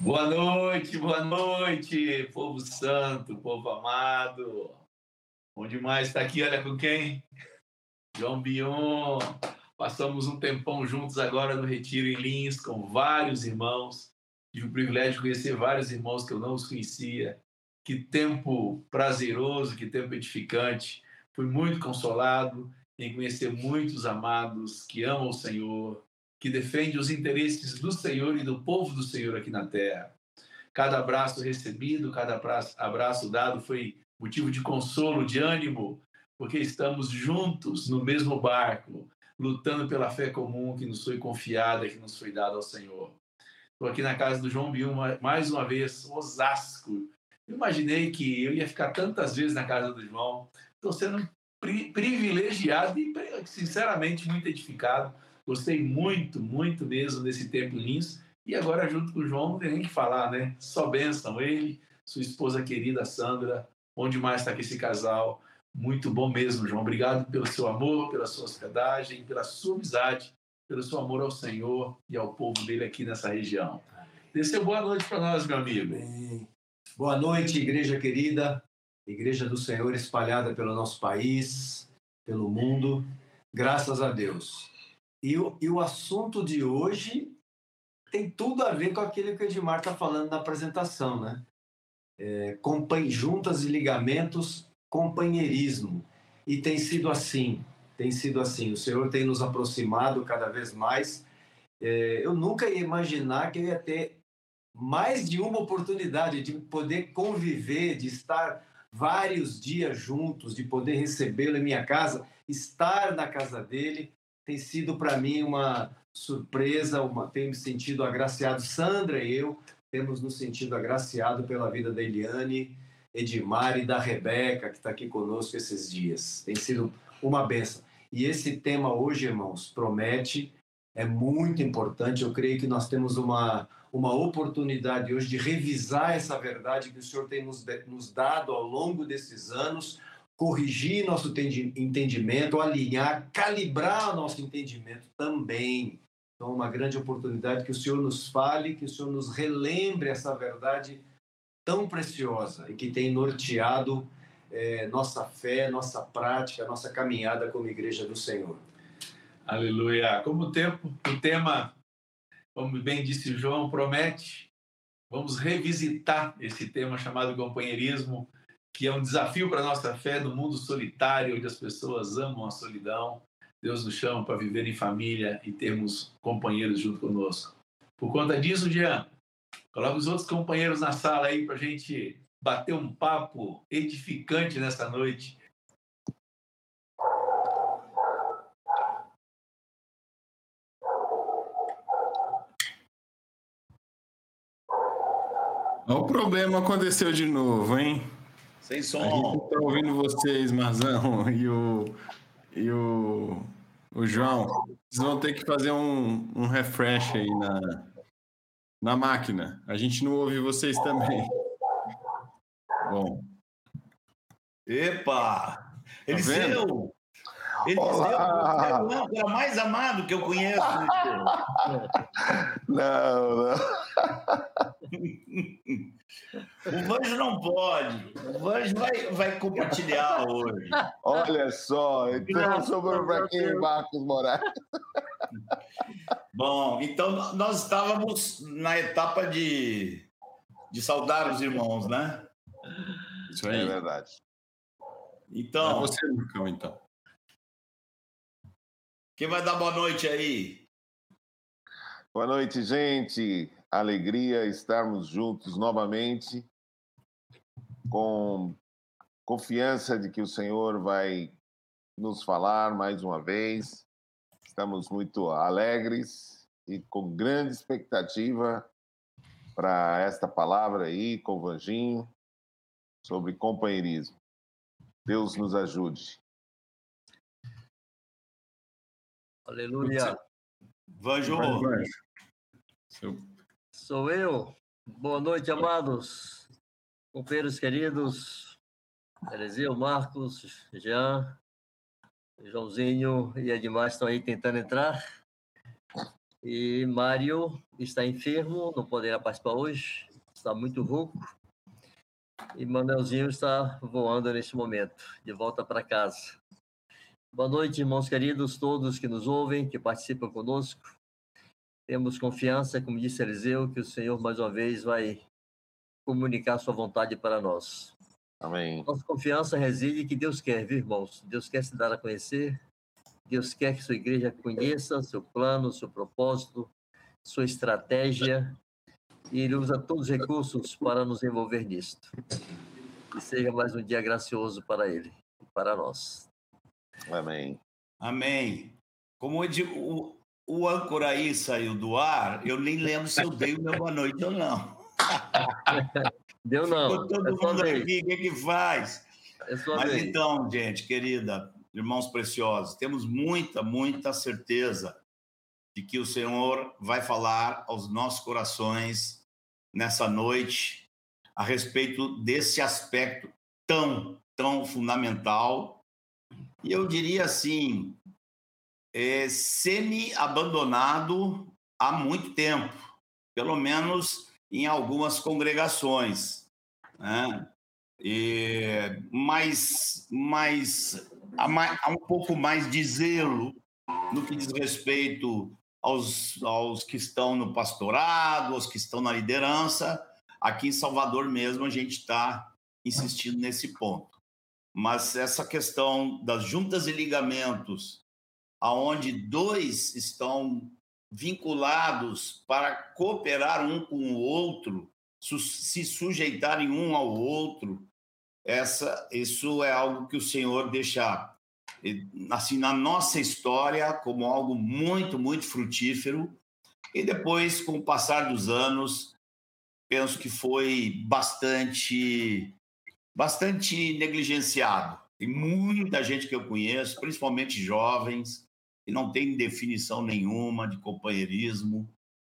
Boa noite, boa noite, povo santo, povo amado. Bom demais estar aqui, olha com quem? João Bion. Passamos um tempão juntos agora no Retiro em Lins, com vários irmãos. Tive o privilégio de conhecer vários irmãos que eu não os conhecia. Que tempo prazeroso, que tempo edificante. Fui muito consolado em conhecer muitos amados que amam o Senhor, que defendem os interesses do Senhor e do povo do Senhor aqui na terra. Cada abraço recebido, cada abraço dado foi motivo de consolo, de ânimo, porque estamos juntos no mesmo barco, lutando pela fé comum que nos foi confiada, que nos foi dada ao Senhor. Estou aqui na casa do João Bill mais uma vez, Osasco. Imaginei que eu ia ficar tantas vezes na casa do João. Estou sendo pri privilegiado e, sinceramente, muito edificado. Gostei muito, muito mesmo desse tempo em Lins. E agora, junto com o João, não tem nem que falar, né? Só bênção. Ele, sua esposa querida Sandra. Bom demais estar com esse casal. Muito bom mesmo, João. Obrigado pelo seu amor, pela sua hospedagem, pela sua amizade, pelo seu amor ao Senhor e ao povo dele aqui nessa região. Desceu boa noite para nós, meu amigo. Boa noite, igreja querida, igreja do Senhor espalhada pelo nosso país, pelo mundo. Graças a Deus. E o, e o assunto de hoje tem tudo a ver com aquilo que o Edmar está falando na apresentação, né? É, juntas e ligamentos companheirismo. E tem sido assim, tem sido assim. O Senhor tem nos aproximado cada vez mais. É, eu nunca ia imaginar que eu ia ter mais de uma oportunidade de poder conviver, de estar vários dias juntos, de poder recebê-lo em minha casa, estar na casa dele. Tem sido para mim uma surpresa, uma, tenho me sentido agraciado. Sandra e eu temos nos sentido agraciado pela vida da Eliane, Edmar e da Rebeca, que está aqui conosco esses dias. Tem sido uma benção. E esse tema hoje, irmãos, promete, é muito importante. Eu creio que nós temos uma, uma oportunidade hoje de revisar essa verdade que o Senhor tem nos, nos dado ao longo desses anos, corrigir nosso entendimento, alinhar, calibrar nosso entendimento também. Então, uma grande oportunidade que o Senhor nos fale, que o Senhor nos relembre essa verdade tão preciosa e que tem norteado é, nossa fé, nossa prática, nossa caminhada como igreja do Senhor. Aleluia. Como o tempo, o tema, como bem disse João, promete, vamos revisitar esse tema chamado companheirismo, que é um desafio para a nossa fé no mundo solitário, onde as pessoas amam a solidão. Deus nos chama para viver em família e termos companheiros junto conosco. Por conta disso, Jean, Coloca os outros companheiros na sala aí para a gente bater um papo edificante nessa noite. O problema aconteceu de novo, hein? Sem som. A gente tá ouvindo vocês, Marzão, e o, e o, o João. Vocês vão ter que fazer um, um refresh aí na, na máquina. A gente não ouve vocês também. Bom. Epa! Tá Eliseu! Eliseu é o cara mais amado que eu conheço. não, não. O Vanjo não pode. O Vanjo vai, vai compartilhar hoje. Olha só, então sobrou para quem, Marcos Moraes? Bom, então nós estávamos na etapa de, de saudar os irmãos, né? Isso aí. É verdade. Então. É você, Lucão, então. Quem vai dar boa noite aí? Boa noite, gente. Alegria estarmos juntos novamente, com confiança de que o Senhor vai nos falar mais uma vez Estamos muito alegres e com grande expectativa para esta palavra aí com o Vanginho sobre companheirismo. Deus nos ajude. Aleluia. Vanjo. Sou eu. Boa noite, amados companheiros queridos. Eliseu, Marcos, Jean, Joãozinho e Edmar estão aí tentando entrar. E Mário está enfermo, não poderá participar hoje, está muito rouco. E Manuelzinho está voando neste momento, de volta para casa. Boa noite, irmãos queridos, todos que nos ouvem, que participam conosco. Temos confiança, como disse Eliseu, que o Senhor mais uma vez vai comunicar sua vontade para nós. Amém. Nossa confiança reside que Deus quer, viu, irmãos? Deus quer se dar a conhecer. Deus quer que sua igreja conheça seu plano, seu propósito, sua estratégia. E Ele usa todos os recursos para nos envolver nisto. Que seja mais um dia gracioso para Ele e para nós. Amém. Amém. Como o, o, o âncora aí saiu do ar, eu nem lembro se eu dei o meu boa noite ou não. Deu não. Ficou todo é mundo aqui, o que, que faz? É Mas vez. então, gente, querida, irmãos preciosos, temos muita, muita certeza de que o Senhor vai falar aos nossos corações nessa noite a respeito desse aspecto tão, tão fundamental. E eu diria assim, é, semi-abandonado há muito tempo, pelo menos em algumas congregações. Né? E, mas, mas há, um pouco mais de zelo no que diz respeito aos, aos que estão no pastorado, aos que estão na liderança. Aqui em Salvador mesmo a gente está insistindo nesse ponto. Mas essa questão das juntas e ligamentos, aonde dois estão vinculados para cooperar um com o outro, se sujeitarem um ao outro, essa, isso é algo que o Senhor deixa assim na nossa história como algo muito, muito frutífero. E depois, com o passar dos anos, penso que foi bastante, bastante negligenciado. Tem muita gente que eu conheço, principalmente jovens, que não tem definição nenhuma de companheirismo.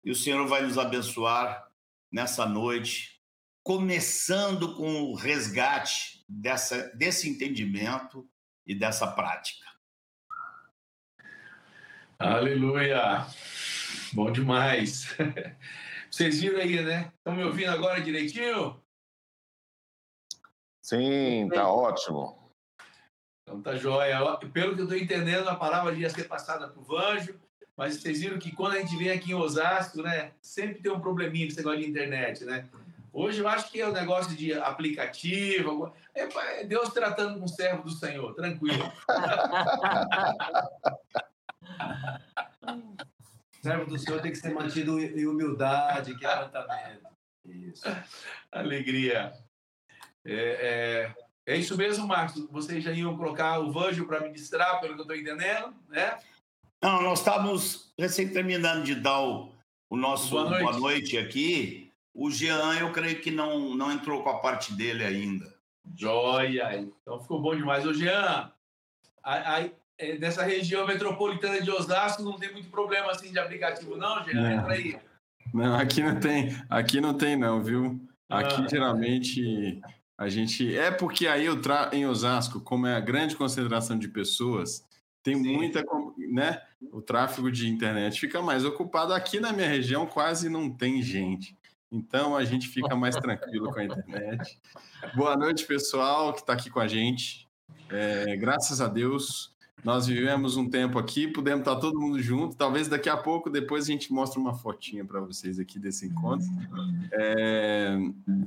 E o Senhor vai nos abençoar nessa noite, começando com o resgate dessa, desse entendimento e dessa prática. Aleluia! Bom demais. Vocês viram aí, né? Estão me ouvindo agora direitinho? Sim, tá ótimo. Então tá jóia. Ó, Pelo que eu estou entendendo, a palavra ia ser passada para o Vanjo, mas vocês viram que quando a gente vem aqui em Osasco, né? Sempre tem um probleminha com esse negócio de internet, né? Hoje eu acho que é o um negócio de aplicativo. É é Deus tratando com o servo do Senhor, tranquilo. servo do Senhor tem que ser mantido em humildade, quebrantamento. Isso. Alegria. É, é, é isso mesmo, Marcos. Vocês já iam colocar o Vanjo para ministrar, pelo que eu estou entendendo, né? Não, nós estamos recém terminando de dar o, o nosso Boa boa noite. noite. aqui. O Jean, eu creio que não, não entrou com a parte dele ainda. Joia! Então ficou bom demais. Ô, Jean, aí, é, nessa região metropolitana de Osasco não tem muito problema assim de aplicativo, não, Jean? Não. Entra aí. Não, aqui não tem, aqui não tem não, viu? Aqui Ah. geralmente a gente é porque aí o tra... em Osasco, como é a grande concentração de pessoas, tem Sim. muita, né? O tráfego de internet fica mais ocupado. Aqui na minha região quase não tem gente. Então a gente fica mais tranquilo com a internet. Boa noite, pessoal que está aqui com a gente. É, graças a Deus, nós vivemos um tempo aqui, pudemos estar todo mundo junto. Talvez daqui a pouco, depois a gente mostre uma fotinha para vocês aqui desse encontro. É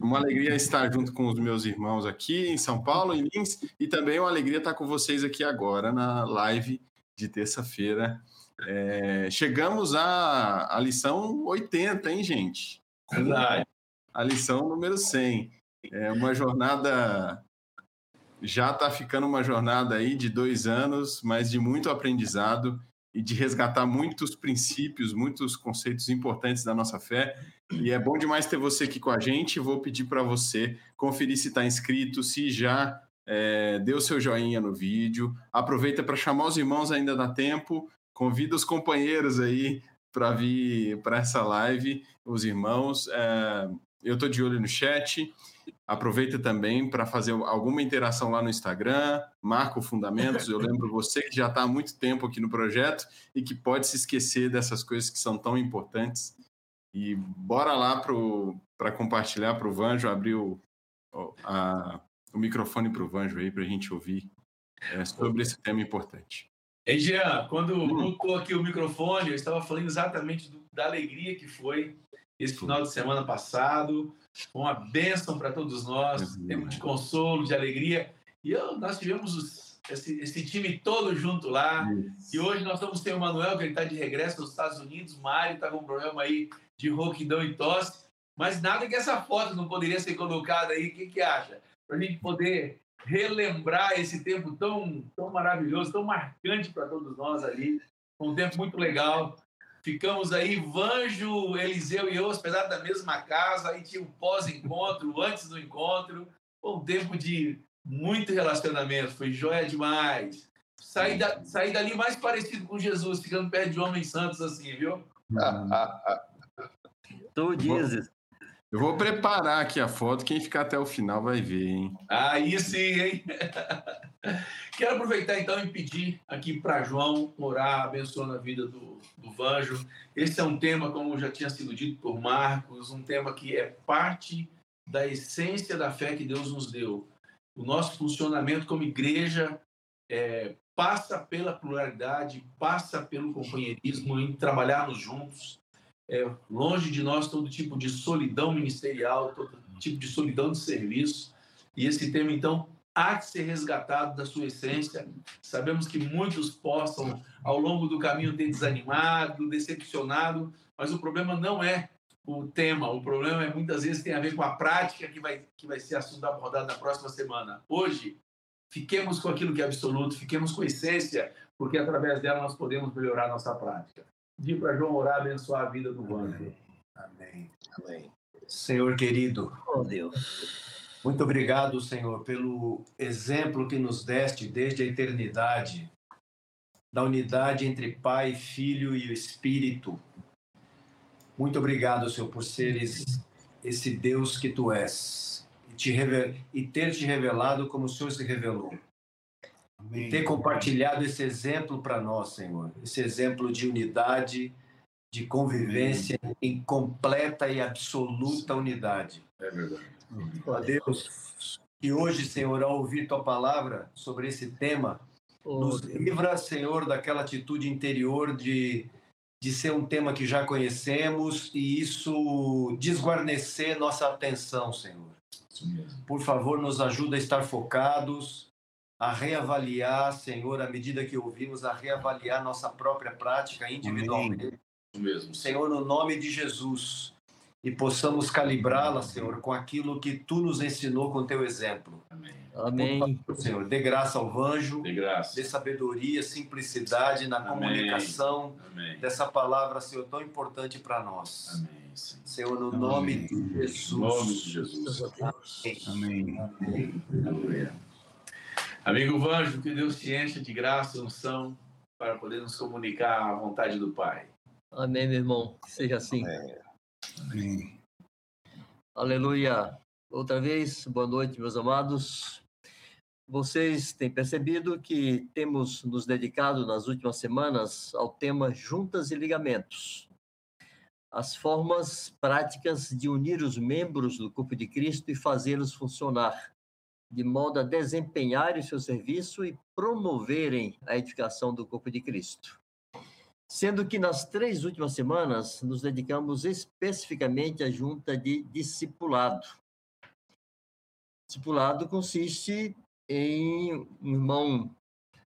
uma alegria estar junto com os meus irmãos aqui em São Paulo, em Lins, e também uma alegria estar com vocês aqui agora na live de terça-feira. É, chegamos à, à lição 80, hein, gente? Verdade. a lição número 100. É uma jornada. Já está ficando uma jornada aí de dois anos, mas de muito aprendizado e de resgatar muitos princípios, muitos conceitos importantes da nossa fé. E é bom demais ter você aqui com a gente. Vou pedir para você conferir se está inscrito, se já é, deu seu joinha no vídeo. Aproveita para chamar os irmãos, ainda dá tempo. Convida os companheiros aí para vir para essa live, os irmãos. É, eu estou de olho no chat. Aproveita também para fazer alguma interação lá no Instagram, marca o Fundamentos. Eu lembro você que já está há muito tempo aqui no projeto e que pode se esquecer dessas coisas que são tão importantes. E bora lá para compartilhar para o Vanjo, abrir o, a, o microfone para o Vanjo aí para a gente ouvir é, sobre esse tema importante. Ei, Jean, quando hum. mutou aqui o microfone, eu estava falando exatamente do, da alegria que foi esse final de semana passado. Uma bênção para todos nós, uhum. tempo de consolo, de alegria. E eu, nós tivemos os, esse, esse, time todo junto lá. Isso. E hoje nós estamos sem o Manuel, que ele está de regresso nos Estados Unidos. O Mário está com um problema aí de rouquidão e tosse. Mas nada que essa foto não poderia ser colocada aí. O que, que acha? Para a gente poder relembrar esse tempo tão, tão maravilhoso, tão marcante para todos nós ali. Um tempo muito legal. Ficamos aí, Vanjo, Eliseu e eu hospedados na mesma casa, aí tinha um pós-encontro, antes do encontro, um tempo de muito relacionamento, foi joia demais. Saí, da, saí dali mais parecido com Jesus, ficando perto de homens santos assim, viu? tu dizes. Eu vou preparar aqui a foto, quem ficar até o final vai ver, hein? Aí sim, hein? Quero aproveitar então e pedir aqui para João orar, abençoando a vida do, do Vanjo. Esse é um tema, como já tinha sido dito por Marcos, um tema que é parte da essência da fé que Deus nos deu. O nosso funcionamento como igreja é, passa pela pluralidade, passa pelo companheirismo, em trabalharmos juntos, é, longe de nós todo tipo de solidão ministerial, todo tipo de solidão de serviço. E esse tema, então, há que ser resgatado da sua essência. Sabemos que muitos possam, ao longo do caminho, ter desanimado, decepcionado, mas o problema não é o tema, o problema é muitas vezes tem a ver com a prática que vai, que vai ser assunto abordado na próxima semana. Hoje, fiquemos com aquilo que é absoluto, fiquemos com a essência, porque através dela nós podemos melhorar a nossa prática pedir para João orar, abençoar a vida do Wander. Amém. Amém. Senhor querido. Oh, Deus. Muito obrigado, Senhor, pelo exemplo que nos deste desde a eternidade, da unidade entre Pai, Filho e o Espírito. Muito obrigado, Senhor, por seres esse Deus que tu és e, te e ter te revelado como o Senhor se revelou. Amém. ter compartilhado esse exemplo para nós, Senhor. Esse exemplo de unidade, de convivência Amém. em completa e absoluta unidade. É verdade. A Deus, que hoje, Senhor, ao ouvir tua palavra sobre esse tema, oh, nos livra, Senhor, daquela atitude interior de, de ser um tema que já conhecemos e isso desguarnecer nossa atenção, Senhor. Por favor, nos ajuda a estar focados, a reavaliar, Senhor, à medida que ouvimos, a reavaliar nossa própria prática individualmente. Mesmo. Senhor, no nome de Jesus, e possamos calibrá-la, Senhor, com aquilo que tu nos ensinou com teu exemplo. Amém. Senhor, dê graça ao anjo, dê, graça. dê sabedoria, simplicidade na Amém. comunicação Amém. dessa palavra, Senhor, tão importante para nós. Amém. Senhor, no nome de Jesus. No nome de Jesus. Amém. Amém. Amém. Amigo Vanjo, que Deus te encha de graça e unção para poder nos comunicar a vontade do Pai. Amém, meu irmão. Que seja assim. Amém. Aleluia. Outra vez, boa noite, meus amados. Vocês têm percebido que temos nos dedicado nas últimas semanas ao tema juntas e ligamentos. As formas práticas de unir os membros do corpo de Cristo e fazê-los funcionar de modo a desempenharem o seu serviço e promoverem a edificação do corpo de Cristo. Sendo que nas três últimas semanas nos dedicamos especificamente à junta de discipulado. Discipulado consiste em um irmão,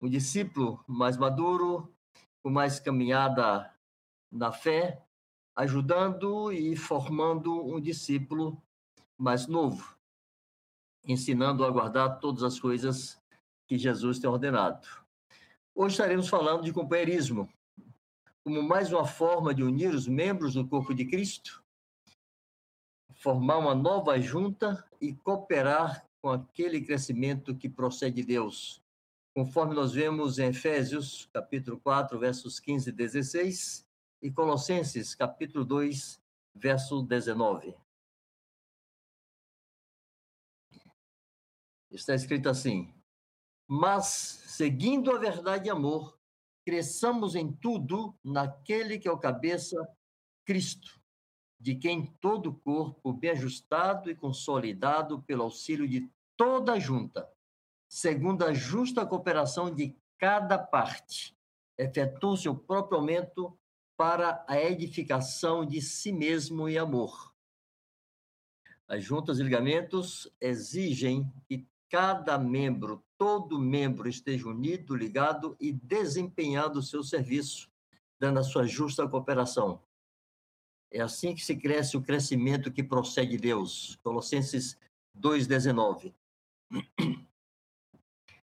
um discípulo mais maduro, com mais caminhada na fé, ajudando e formando um discípulo mais novo ensinando a guardar todas as coisas que Jesus tem ordenado. Hoje estaremos falando de companheirismo, como mais uma forma de unir os membros do corpo de Cristo, formar uma nova junta e cooperar com aquele crescimento que procede de Deus. Conforme nós vemos em Efésios, capítulo 4, versos 15 e 16, e Colossenses, capítulo 2, verso 19. Está escrito assim: Mas, seguindo a verdade e amor, cresçamos em tudo naquele que é o cabeça, Cristo, de quem todo o corpo, bem ajustado e consolidado pelo auxílio de toda a junta, segundo a justa cooperação de cada parte, efetua seu próprio aumento para a edificação de si mesmo e amor. As juntas e ligamentos exigem que cada membro, todo membro esteja unido, ligado e desempenhando o seu serviço, dando a sua justa cooperação. É assim que se cresce o crescimento que procede de Deus. Colossenses 2,19.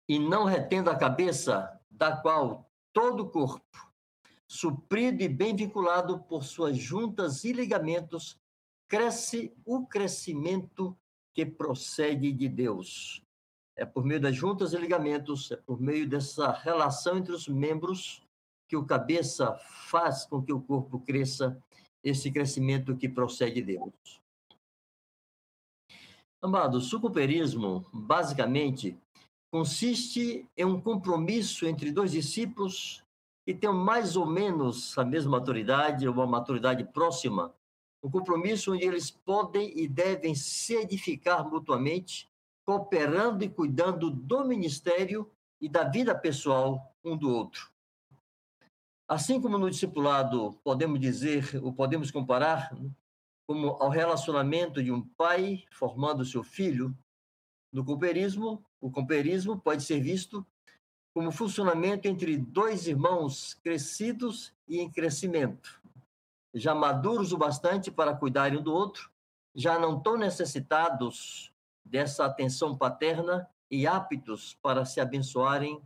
E não retendo a cabeça, da qual todo o corpo, suprido e bem vinculado por suas juntas e ligamentos, cresce o crescimento que procede de Deus. É por meio das juntas e ligamentos, é por meio dessa relação entre os membros que o cabeça faz com que o corpo cresça, esse crescimento que de Deus. Amados, o cooperismo, basicamente, consiste em um compromisso entre dois discípulos que têm mais ou menos a mesma maturidade, ou uma maturidade próxima, um compromisso onde eles podem e devem se edificar mutuamente, cooperando e cuidando do ministério e da vida pessoal um do outro. Assim como no discipulado podemos dizer, ou podemos comparar, como ao relacionamento de um pai formando seu filho, no cooperismo, o cooperismo pode ser visto como funcionamento entre dois irmãos crescidos e em crescimento, já maduros o bastante para cuidarem um do outro, já não tão necessitados dessa atenção paterna e aptos para se abençoarem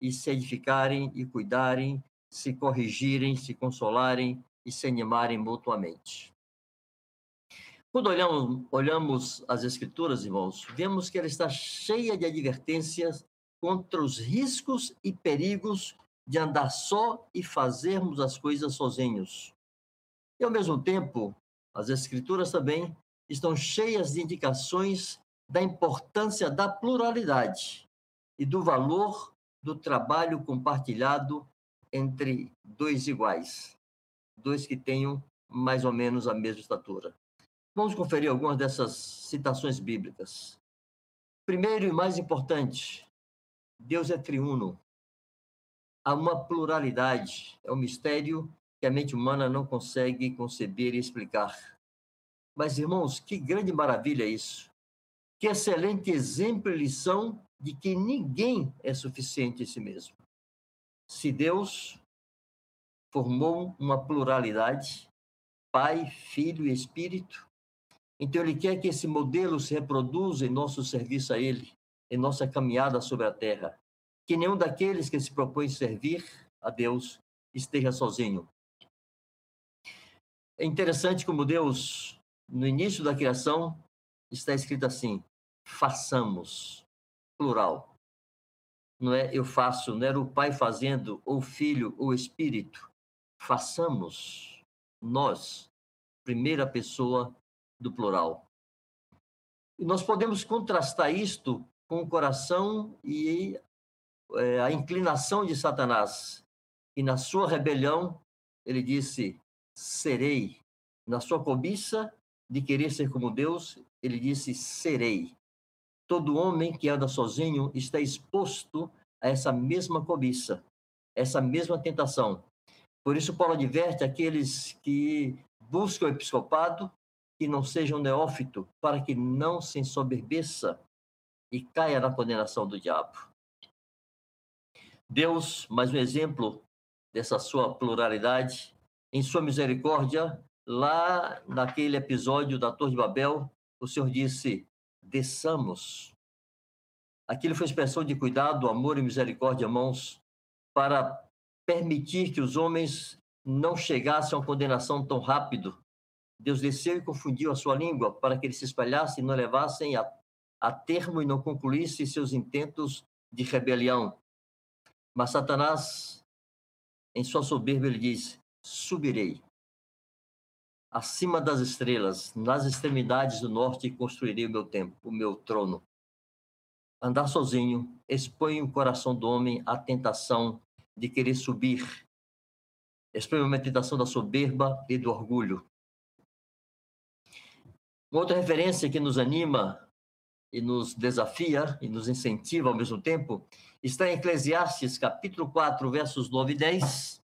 e se edificarem e cuidarem, se corrigirem, se consolarem e se animarem mutuamente. Quando olhamos, olhamos as Escrituras, irmãos, vemos que ela está cheia de advertências contra os riscos e perigos de andar só e fazermos as coisas sozinhos. E, ao mesmo tempo, as Escrituras também estão cheias de indicações da importância da pluralidade e do valor do trabalho compartilhado entre dois iguais, dois que tenham mais ou menos a mesma estatura. Vamos conferir algumas dessas citações bíblicas. Primeiro e mais importante, Deus é triuno. Há uma pluralidade, é um mistério que a mente humana não consegue conceber e explicar. Mas, irmãos, que grande maravilha é isso! Que excelente exemplo e lição de que ninguém é suficiente em si mesmo. Se Deus formou uma pluralidade, Pai, Filho e Espírito, então Ele quer que esse modelo se reproduza em nosso serviço a Ele em nossa caminhada sobre a terra. Que nenhum daqueles que se propõe servir a Deus esteja sozinho. É interessante como Deus, no início da criação, está escrito assim: façamos, plural. Não é eu faço, não era o pai fazendo, ou filho, ou espírito. Façamos, nós, primeira pessoa do plural. E nós podemos contrastar isto com o coração e é, a inclinação de Satanás. E na sua rebelião, ele disse: serei. Na sua cobiça de querer ser como Deus, ele disse: serei. Todo homem que anda sozinho está exposto a essa mesma cobiça, essa mesma tentação. Por isso, Paulo adverte aqueles que buscam o episcopado que não sejam neófito, para que não se ensoberbeça e caia na condenação do diabo. Deus, mais um exemplo dessa sua pluralidade, em sua misericórdia, lá naquele episódio da Torre de Babel, o Senhor disse: desçamos. Aquilo foi expressão de cuidado, amor e misericórdia, irmãos, para permitir que os homens não chegassem a uma condenação tão rápido. Deus desceu e confundiu a sua língua para que eles se espalhassem e não levassem a a termo e não concluísse seus intentos de rebelião. Mas Satanás, em sua soberba, ele diz: subirei. Acima das estrelas, nas extremidades do norte, construirei o meu templo, o meu trono. Andar sozinho expõe o coração do homem à tentação de querer subir. Expõe uma tentação da soberba e do orgulho. Uma outra referência que nos anima e nos desafia e nos incentiva ao mesmo tempo está em Eclesiastes, capítulo 4, versos 9 e 10,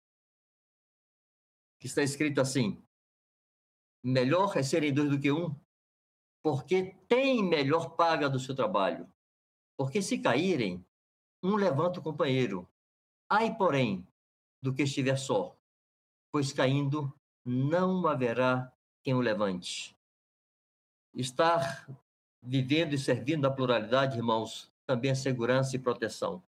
que está escrito assim: Melhor é serem dois do que um, porque tem melhor paga do seu trabalho. Porque se caírem, um levanta o companheiro. Ai, porém, do que estiver só, pois caindo não haverá quem o levante. Estar vivendo e servindo a pluralidade, irmãos, também é segurança e proteção.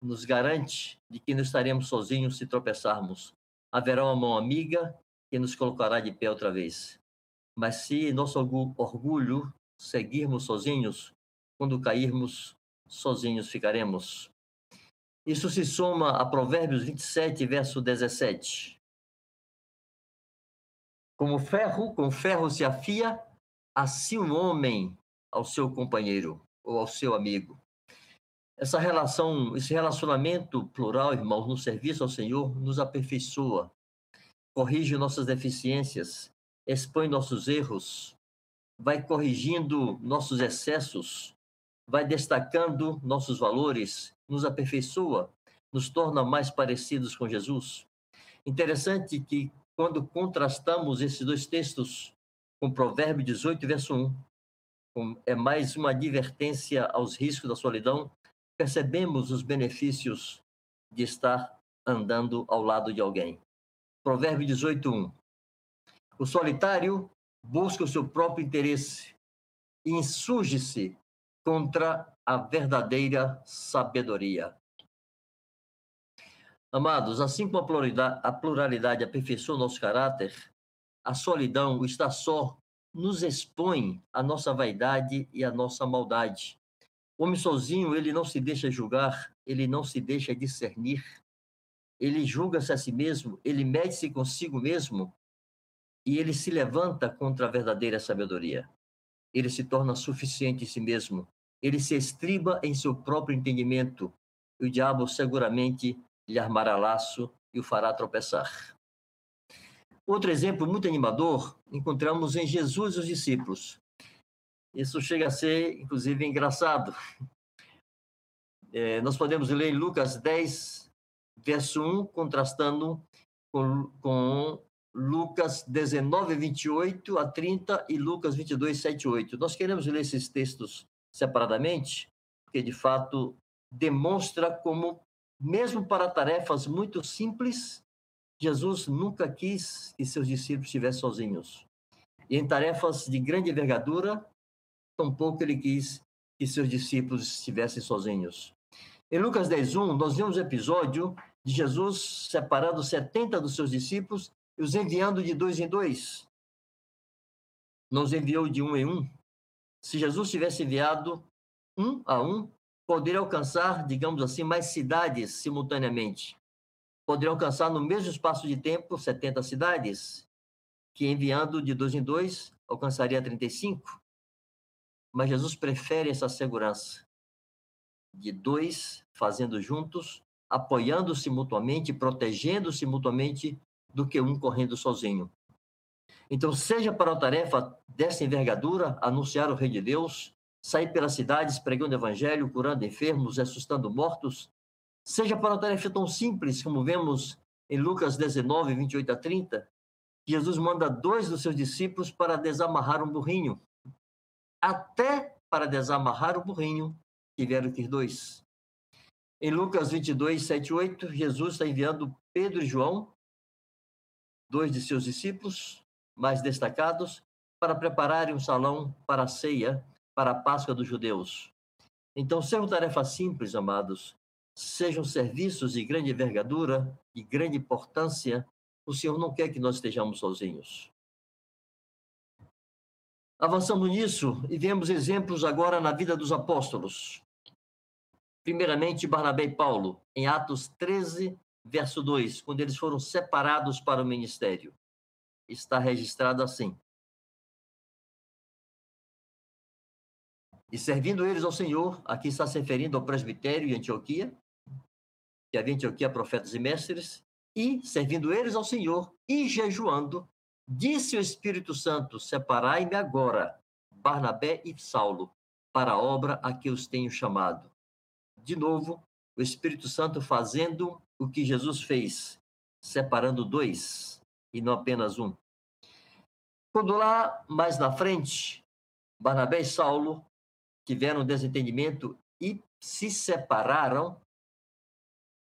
Nos garante de que não estaremos sozinhos se tropeçarmos. Haverá uma mão amiga que nos colocará de pé outra vez. Mas se nosso orgulho seguirmos sozinhos, quando cairmos, sozinhos ficaremos. Isso se soma a Provérbios 27, verso 17. Como ferro, com ferro se afia, assim o um homem ao seu companheiro ou ao seu amigo. Essa relação, esse relacionamento plural, irmãos, no serviço ao Senhor, nos aperfeiçoa, corrige nossas deficiências, expõe nossos erros, vai corrigindo nossos excessos, vai destacando nossos valores, nos aperfeiçoa, nos torna mais parecidos com Jesus. Interessante que quando contrastamos esses dois textos, com Provérbio 18, verso 1. É mais uma advertência aos riscos da solidão. Percebemos os benefícios de estar andando ao lado de alguém. Provérbio 18, 1. O solitário busca o seu próprio interesse e insurge-se contra a verdadeira sabedoria. Amados, assim como a pluralidade, aperfeiçoa nosso caráter, a solidão, o estar só, nos expõe à nossa vaidade e à nossa maldade. O homem sozinho, ele não se deixa julgar, ele não se deixa discernir, ele julga-se a si mesmo, ele mede-se consigo mesmo e ele se levanta contra a verdadeira sabedoria. Ele se torna suficiente em si mesmo, ele se estriba em seu próprio entendimento e o diabo seguramente lhe armará laço e o fará tropeçar. Outro exemplo muito animador encontramos em Jesus e os discípulos. Isso chega a ser, inclusive, engraçado. É, nós podemos ler em Lucas 10, verso 1, contrastando com, com Lucas 19, 28 a 30 e Lucas 22, 7 8. Nós queremos ler esses textos separadamente, porque, de fato, demonstra como, mesmo para tarefas muito simples, Jesus nunca quis que seus discípulos estivessem sozinhos. E em tarefas de grande envergadura, tampouco ele quis que seus discípulos estivessem sozinhos. Em Lucas 10:1, nós vemos o episódio de Jesus separando 70 dos seus discípulos e os enviando de dois em dois. Não os enviou de um em um. Se Jesus tivesse enviado um a um, poderia alcançar, digamos assim, mais cidades simultaneamente poderiam alcançar no mesmo espaço de tempo 70 cidades, que enviando de dois em dois alcançaria 35. Mas Jesus prefere essa segurança de dois fazendo juntos, apoiando-se mutuamente, protegendo-se mutuamente, do que um correndo sozinho. Então, seja para uma tarefa dessa envergadura, anunciar o Rei de Deus, sair pelas cidades pregando o Evangelho, curando enfermos, assustando mortos, Seja para uma tarefa tão simples como vemos em Lucas 19, 28 a 30, Jesus manda dois dos seus discípulos para desamarrar um burrinho. Até para desamarrar o burrinho, que ir dois. Em Lucas 22, 7 e 8, Jesus está enviando Pedro e João, dois de seus discípulos mais destacados, para prepararem um salão para a ceia, para a Páscoa dos judeus. Então, ser uma tarefa simples, amados, sejam serviços de grande envergadura, de grande importância, o Senhor não quer que nós estejamos sozinhos. Avançamos nisso e vemos exemplos agora na vida dos apóstolos. Primeiramente, Barnabé e Paulo, em Atos 13, verso 2, quando eles foram separados para o ministério. Está registrado assim: E servindo eles ao Senhor, aqui está se referindo ao presbitério em Antioquia, que havia em Antioquia profetas e mestres, e servindo eles ao Senhor e jejuando, disse o Espírito Santo: Separai-me agora, Barnabé e Saulo, para a obra a que os tenho chamado. De novo, o Espírito Santo fazendo o que Jesus fez, separando dois e não apenas um. Quando lá mais na frente, Barnabé e Saulo tiveram desentendimento e se separaram,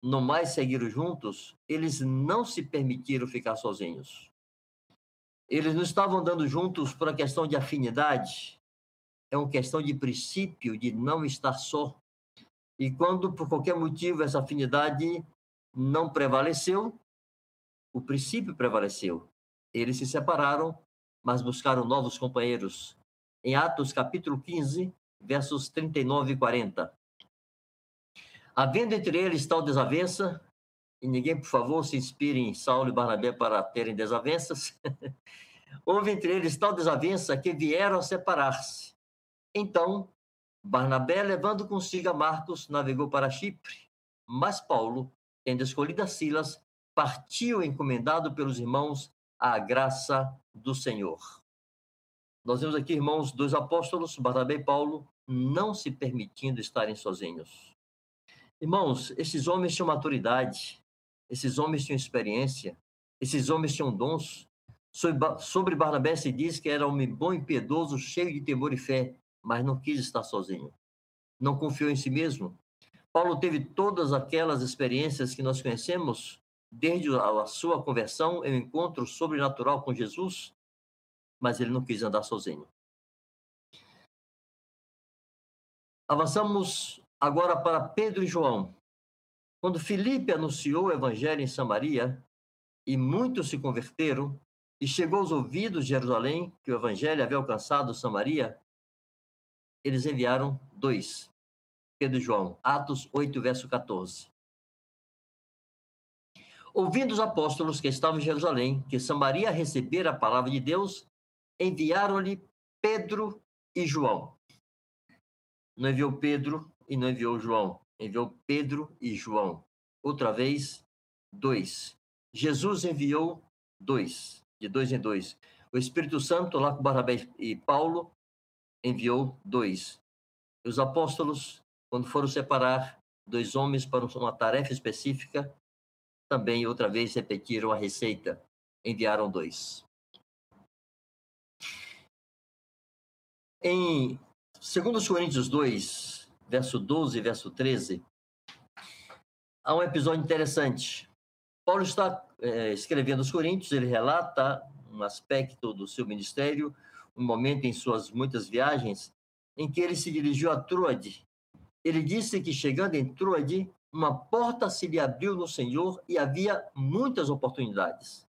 não mais seguiram juntos, eles não se permitiram ficar sozinhos. Eles não estavam andando juntos por uma questão de afinidade, é uma questão de princípio, de não estar só. E quando, por qualquer motivo, essa afinidade não prevaleceu, o princípio prevaleceu. Eles se separaram, mas buscaram novos companheiros. Em Atos capítulo 15, versos 39 e 40. Havendo entre eles tal desavença, e ninguém, por favor, se inspire em Saulo e Barnabé para terem desavenças, houve entre eles tal desavença que vieram a separar-se. Então, Barnabé, levando consigo a Marcos, navegou para Chipre, mas Paulo, tendo escolhido a Silas, partiu encomendado pelos irmãos à graça do Senhor. Nós vemos aqui, irmãos, dois apóstolos, Barnabé e Paulo, não se permitindo estarem sozinhos. Irmãos, esses homens tinham maturidade, esses homens tinham experiência, esses homens tinham dons. Sobre Barnabé se diz que era homem bom e piedoso, cheio de temor e fé, mas não quis estar sozinho. Não confiou em si mesmo. Paulo teve todas aquelas experiências que nós conhecemos, desde a sua conversão, o encontro sobrenatural com Jesus, mas ele não quis andar sozinho. Avançamos agora para Pedro e João. Quando Filipe anunciou o evangelho em Samaria e muitos se converteram, e chegou aos ouvidos de Jerusalém que o evangelho havia alcançado Samaria, eles enviaram dois, Pedro e João, Atos 8, verso 14. Ouvindo os apóstolos que estavam em Jerusalém, que Samaria recebera a palavra de Deus, enviaram-lhe Pedro e João. Não enviou Pedro e não enviou João. Enviou Pedro e João. Outra vez, dois. Jesus enviou dois, de dois em dois. O Espírito Santo, lá com Barnabé e Paulo, enviou dois. E os apóstolos, quando foram separar dois homens para uma tarefa específica, também outra vez repetiram a receita. Enviaram dois. Em Segundo os Coríntios 2, verso 12 e verso 13, há um episódio interessante. Paulo está é, escrevendo os Coríntios, ele relata um aspecto do seu ministério, um momento em suas muitas viagens, em que ele se dirigiu a Troade. Ele disse que chegando em Troade, uma porta se lhe abriu no Senhor e havia muitas oportunidades.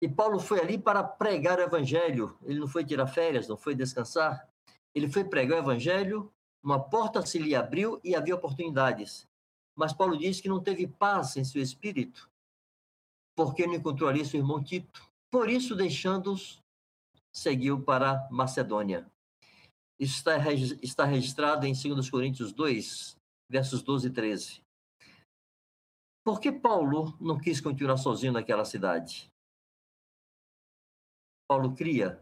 E Paulo foi ali para pregar o evangelho. Ele não foi tirar férias, não foi descansar. Ele foi pregar o evangelho, uma porta se lhe abriu e havia oportunidades. Mas Paulo diz que não teve paz em seu espírito, porque não encontrou ali seu irmão Tito. Por isso, deixando-os, seguiu para Macedônia. Isso está, está registrado em 2 Coríntios 2, versos 12 e 13. Por que Paulo não quis continuar sozinho naquela cidade? Paulo cria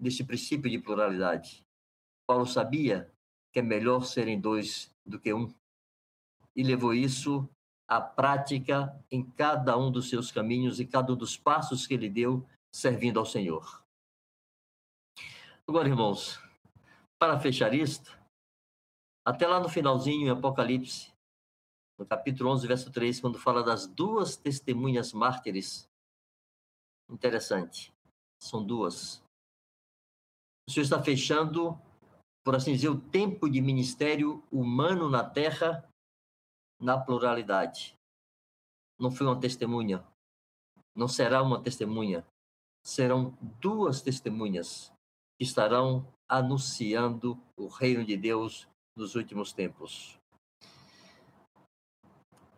neste princípio de pluralidade. Paulo sabia que é melhor serem dois do que um e levou isso à prática em cada um dos seus caminhos e cada um dos passos que ele deu servindo ao Senhor. Agora, irmãos, para fechar isto, até lá no finalzinho em Apocalipse, no capítulo 11, verso 3, quando fala das duas testemunhas mártires, interessante, são duas. O Senhor está fechando por assim dizer, o tempo de ministério humano na Terra na pluralidade. Não foi uma testemunha, não será uma testemunha, serão duas testemunhas que estarão anunciando o reino de Deus nos últimos tempos.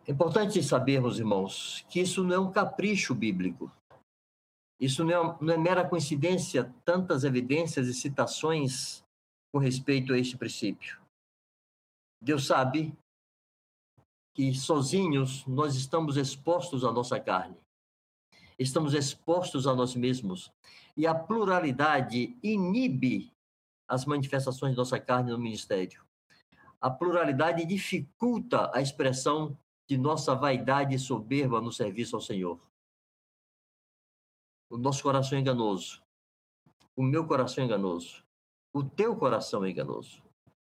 É importante sabermos, irmãos, que isso não é um capricho bíblico. Isso não é, não é mera coincidência, tantas evidências e citações com respeito a este princípio. Deus sabe que sozinhos nós estamos expostos à nossa carne, estamos expostos a nós mesmos, e a pluralidade inibe as manifestações de nossa carne no ministério. A pluralidade dificulta a expressão de nossa vaidade soberba no serviço ao Senhor. O nosso coração é enganoso. O meu coração é enganoso. O teu coração é enganoso.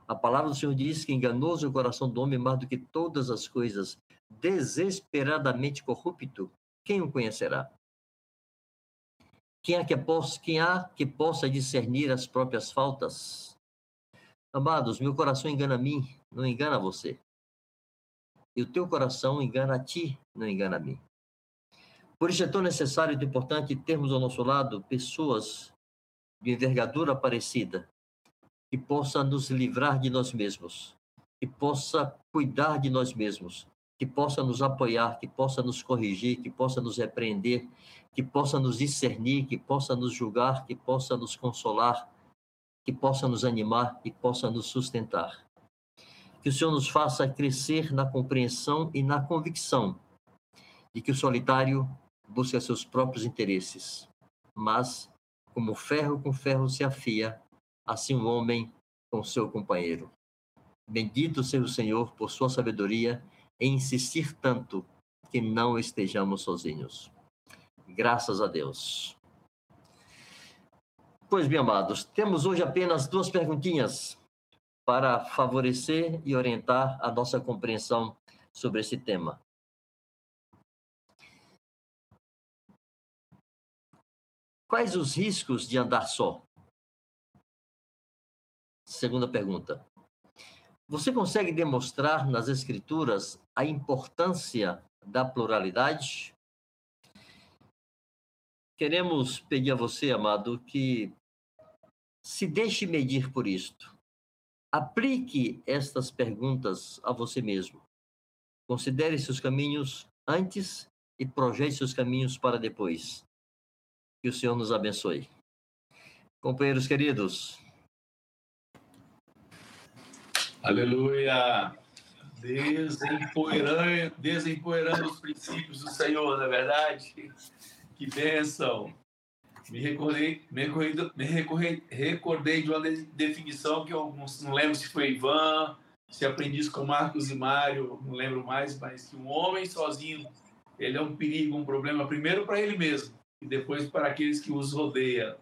A palavra do Senhor diz que enganoso é o coração do homem mais do que todas as coisas, desesperadamente corrupto. Quem o conhecerá? Quem há que possa, quem há que possa discernir as próprias faltas? Amados, meu coração engana a mim, não engana você. E o teu coração engana a ti, não engana a mim. Por isso é tão necessário e importante termos ao nosso lado pessoas de envergadura parecida, que possa nos livrar de nós mesmos, que possa cuidar de nós mesmos, que possa nos apoiar, que possa nos corrigir, que possa nos repreender, que possa nos discernir, que possa nos julgar, que possa nos consolar, que possa nos animar, que possa nos sustentar. Que o Senhor nos faça crescer na compreensão e na convicção de que o solitário busca seus próprios interesses, mas, como ferro com ferro se afia, assim o homem com seu companheiro. Bendito seja o Senhor por sua sabedoria em insistir tanto que não estejamos sozinhos. Graças a Deus. Pois bem, amados, temos hoje apenas duas perguntinhas para favorecer e orientar a nossa compreensão sobre esse tema. Quais os riscos de andar só? Segunda pergunta. Você consegue demonstrar nas Escrituras a importância da pluralidade? Queremos pedir a você, amado, que se deixe medir por isto. Aplique estas perguntas a você mesmo. Considere seus caminhos antes e projete seus caminhos para depois. Que o Senhor nos abençoe. Companheiros queridos. Aleluia. Desempoeirando, desempoeirando os princípios do Senhor, na é verdade. Que bênção. Me recordei, me recordei, me recordei, recordei de uma definição que eu não lembro se foi Ivan, se aprendi isso com Marcos e Mário, não lembro mais, mas que um homem sozinho, ele é um perigo, um problema, primeiro para ele mesmo e depois para aqueles que os rodeiam.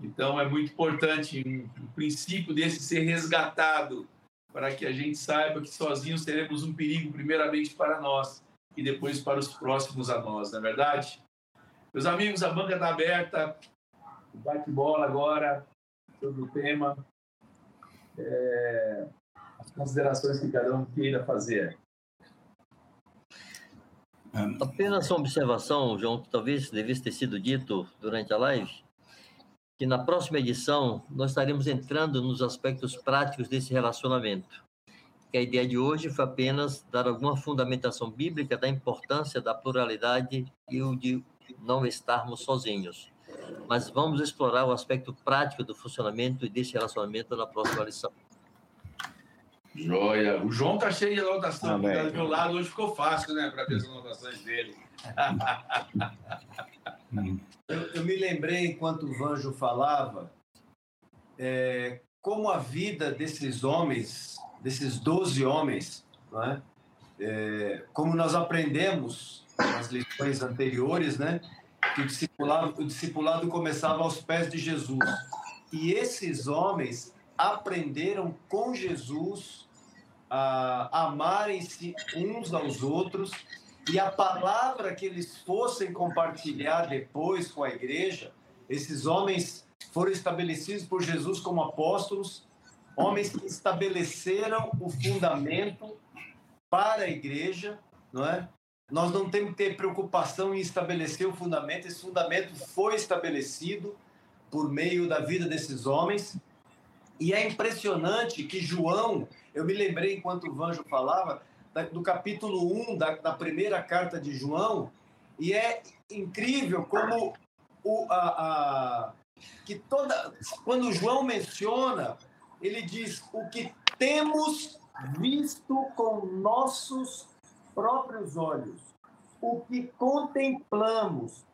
Então é muito importante um, um princípio desse ser resgatado para que a gente saiba que sozinhos teremos um perigo primeiramente para nós e depois para os próximos a nós, não é verdade? Meus amigos, a banca está aberta. Bate-bola agora sobre o tema. É, as considerações que cada um queira fazer. Apenas uma observação, João, que talvez devesse ter sido dito durante a live, que na próxima edição nós estaremos entrando nos aspectos práticos desse relacionamento. Que a ideia de hoje foi apenas dar alguma fundamentação bíblica da importância da pluralidade e o de não estarmos sozinhos. Mas vamos explorar o aspecto prático do funcionamento e desse relacionamento na próxima lição. Joia. O João tá cheio de anotação. Do meu lado hoje ficou fácil, né, para ver as anotações dele. eu, eu, me lembrei, enquanto o Vanjo falava, é, como a vida desses homens, desses doze homens, não é? É, como nós aprendemos nas lições anteriores, né? Que o discipulado, o discipulado começava aos pés de Jesus. E esses homens aprenderam com Jesus a amarem-se uns aos outros e a palavra que eles fossem compartilhar depois com a igreja, esses homens foram estabelecidos por Jesus como apóstolos, homens que estabeleceram o fundamento para a igreja, não é? Nós não temos que ter preocupação em estabelecer o fundamento, esse fundamento foi estabelecido por meio da vida desses homens. E é impressionante que João, eu me lembrei enquanto o Vanjo falava, do capítulo 1 da, da primeira carta de João, e é incrível como o, a, a, que toda quando João menciona, ele diz o que temos visto com nossos próprios olhos, o que contemplamos.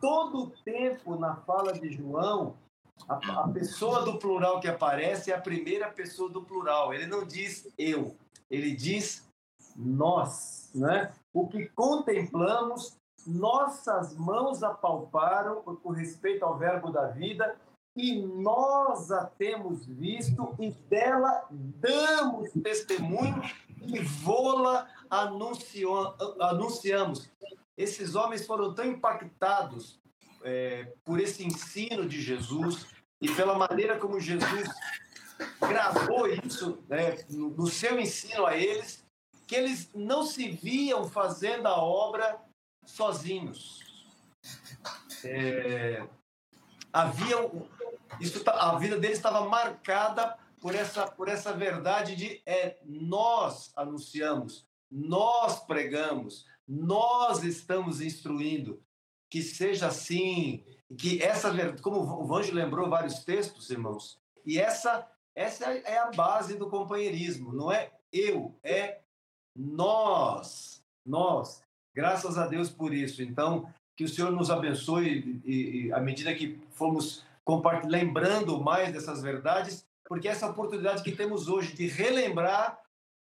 Todo o tempo na fala de João, a, a pessoa do plural que aparece é a primeira pessoa do plural. Ele não diz eu, ele diz nós, né? O que contemplamos, nossas mãos apalparam com respeito ao verbo da vida e nós a temos visto e dela damos testemunho e vô-la anunciamos. Esses homens foram tão impactados é, por esse ensino de Jesus e pela maneira como Jesus gravou isso né, no seu ensino a eles, que eles não se viam fazendo a obra sozinhos. É, havia isso, tá, a vida deles estava marcada por essa, por essa verdade de é, nós anunciamos, nós pregamos, nós estamos instruindo. Que seja assim, que essa como o Vanjo lembrou vários textos, irmãos, e essa essa é a base do companheirismo, não é eu, é nós, nós. Graças a Deus por isso. Então, que o Senhor nos abençoe e, e à medida que formos lembrando mais dessas verdades, porque essa oportunidade que temos hoje de relembrar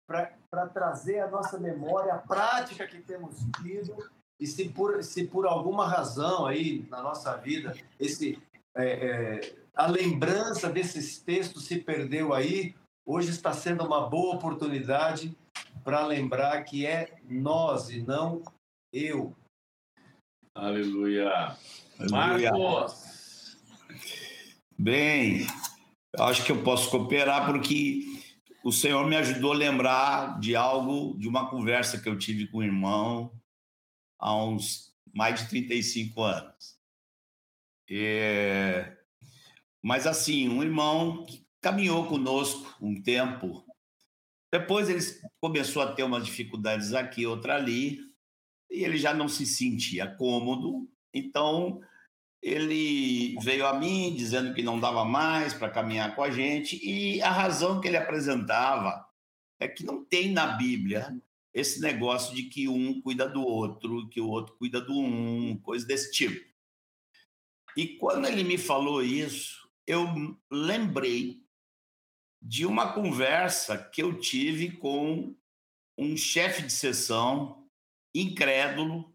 para trazer a nossa memória a prática que temos tido e se por, se por alguma razão aí na nossa vida esse é, é, a lembrança desses textos se perdeu aí, hoje está sendo uma boa oportunidade para lembrar que é nós e não eu. Aleluia. Marcos. Bem, eu acho que eu posso cooperar porque o Senhor me ajudou a lembrar de algo, de uma conversa que eu tive com o irmão há uns mais de 35 anos. É... Mas assim, um irmão que caminhou conosco um tempo. Depois ele começou a ter umas dificuldades aqui, outra ali, e ele já não se sentia cômodo. Então ele veio a mim dizendo que não dava mais para caminhar com a gente, e a razão que ele apresentava é que não tem na Bíblia esse negócio de que um cuida do outro, que o outro cuida do um, coisa desse tipo. E quando ele me falou isso, eu lembrei de uma conversa que eu tive com um chefe de sessão incrédulo,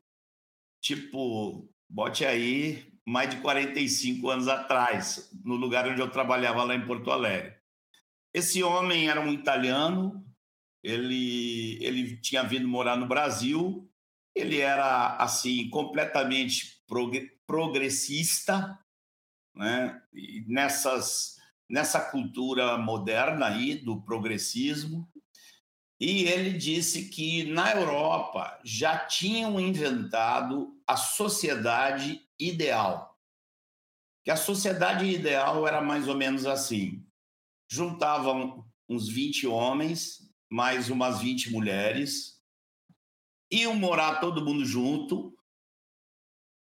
tipo, bote aí mais de 45 anos atrás, no lugar onde eu trabalhava lá em Porto Alegre. Esse homem era um italiano, ele, ele tinha vindo morar no Brasil, ele era assim completamente progressista, né? E nessas nessa cultura moderna aí do progressismo. E ele disse que na Europa já tinham inventado a sociedade ideal. Que a sociedade ideal era mais ou menos assim: juntavam uns 20 homens, mais umas 20 mulheres, iam morar todo mundo junto,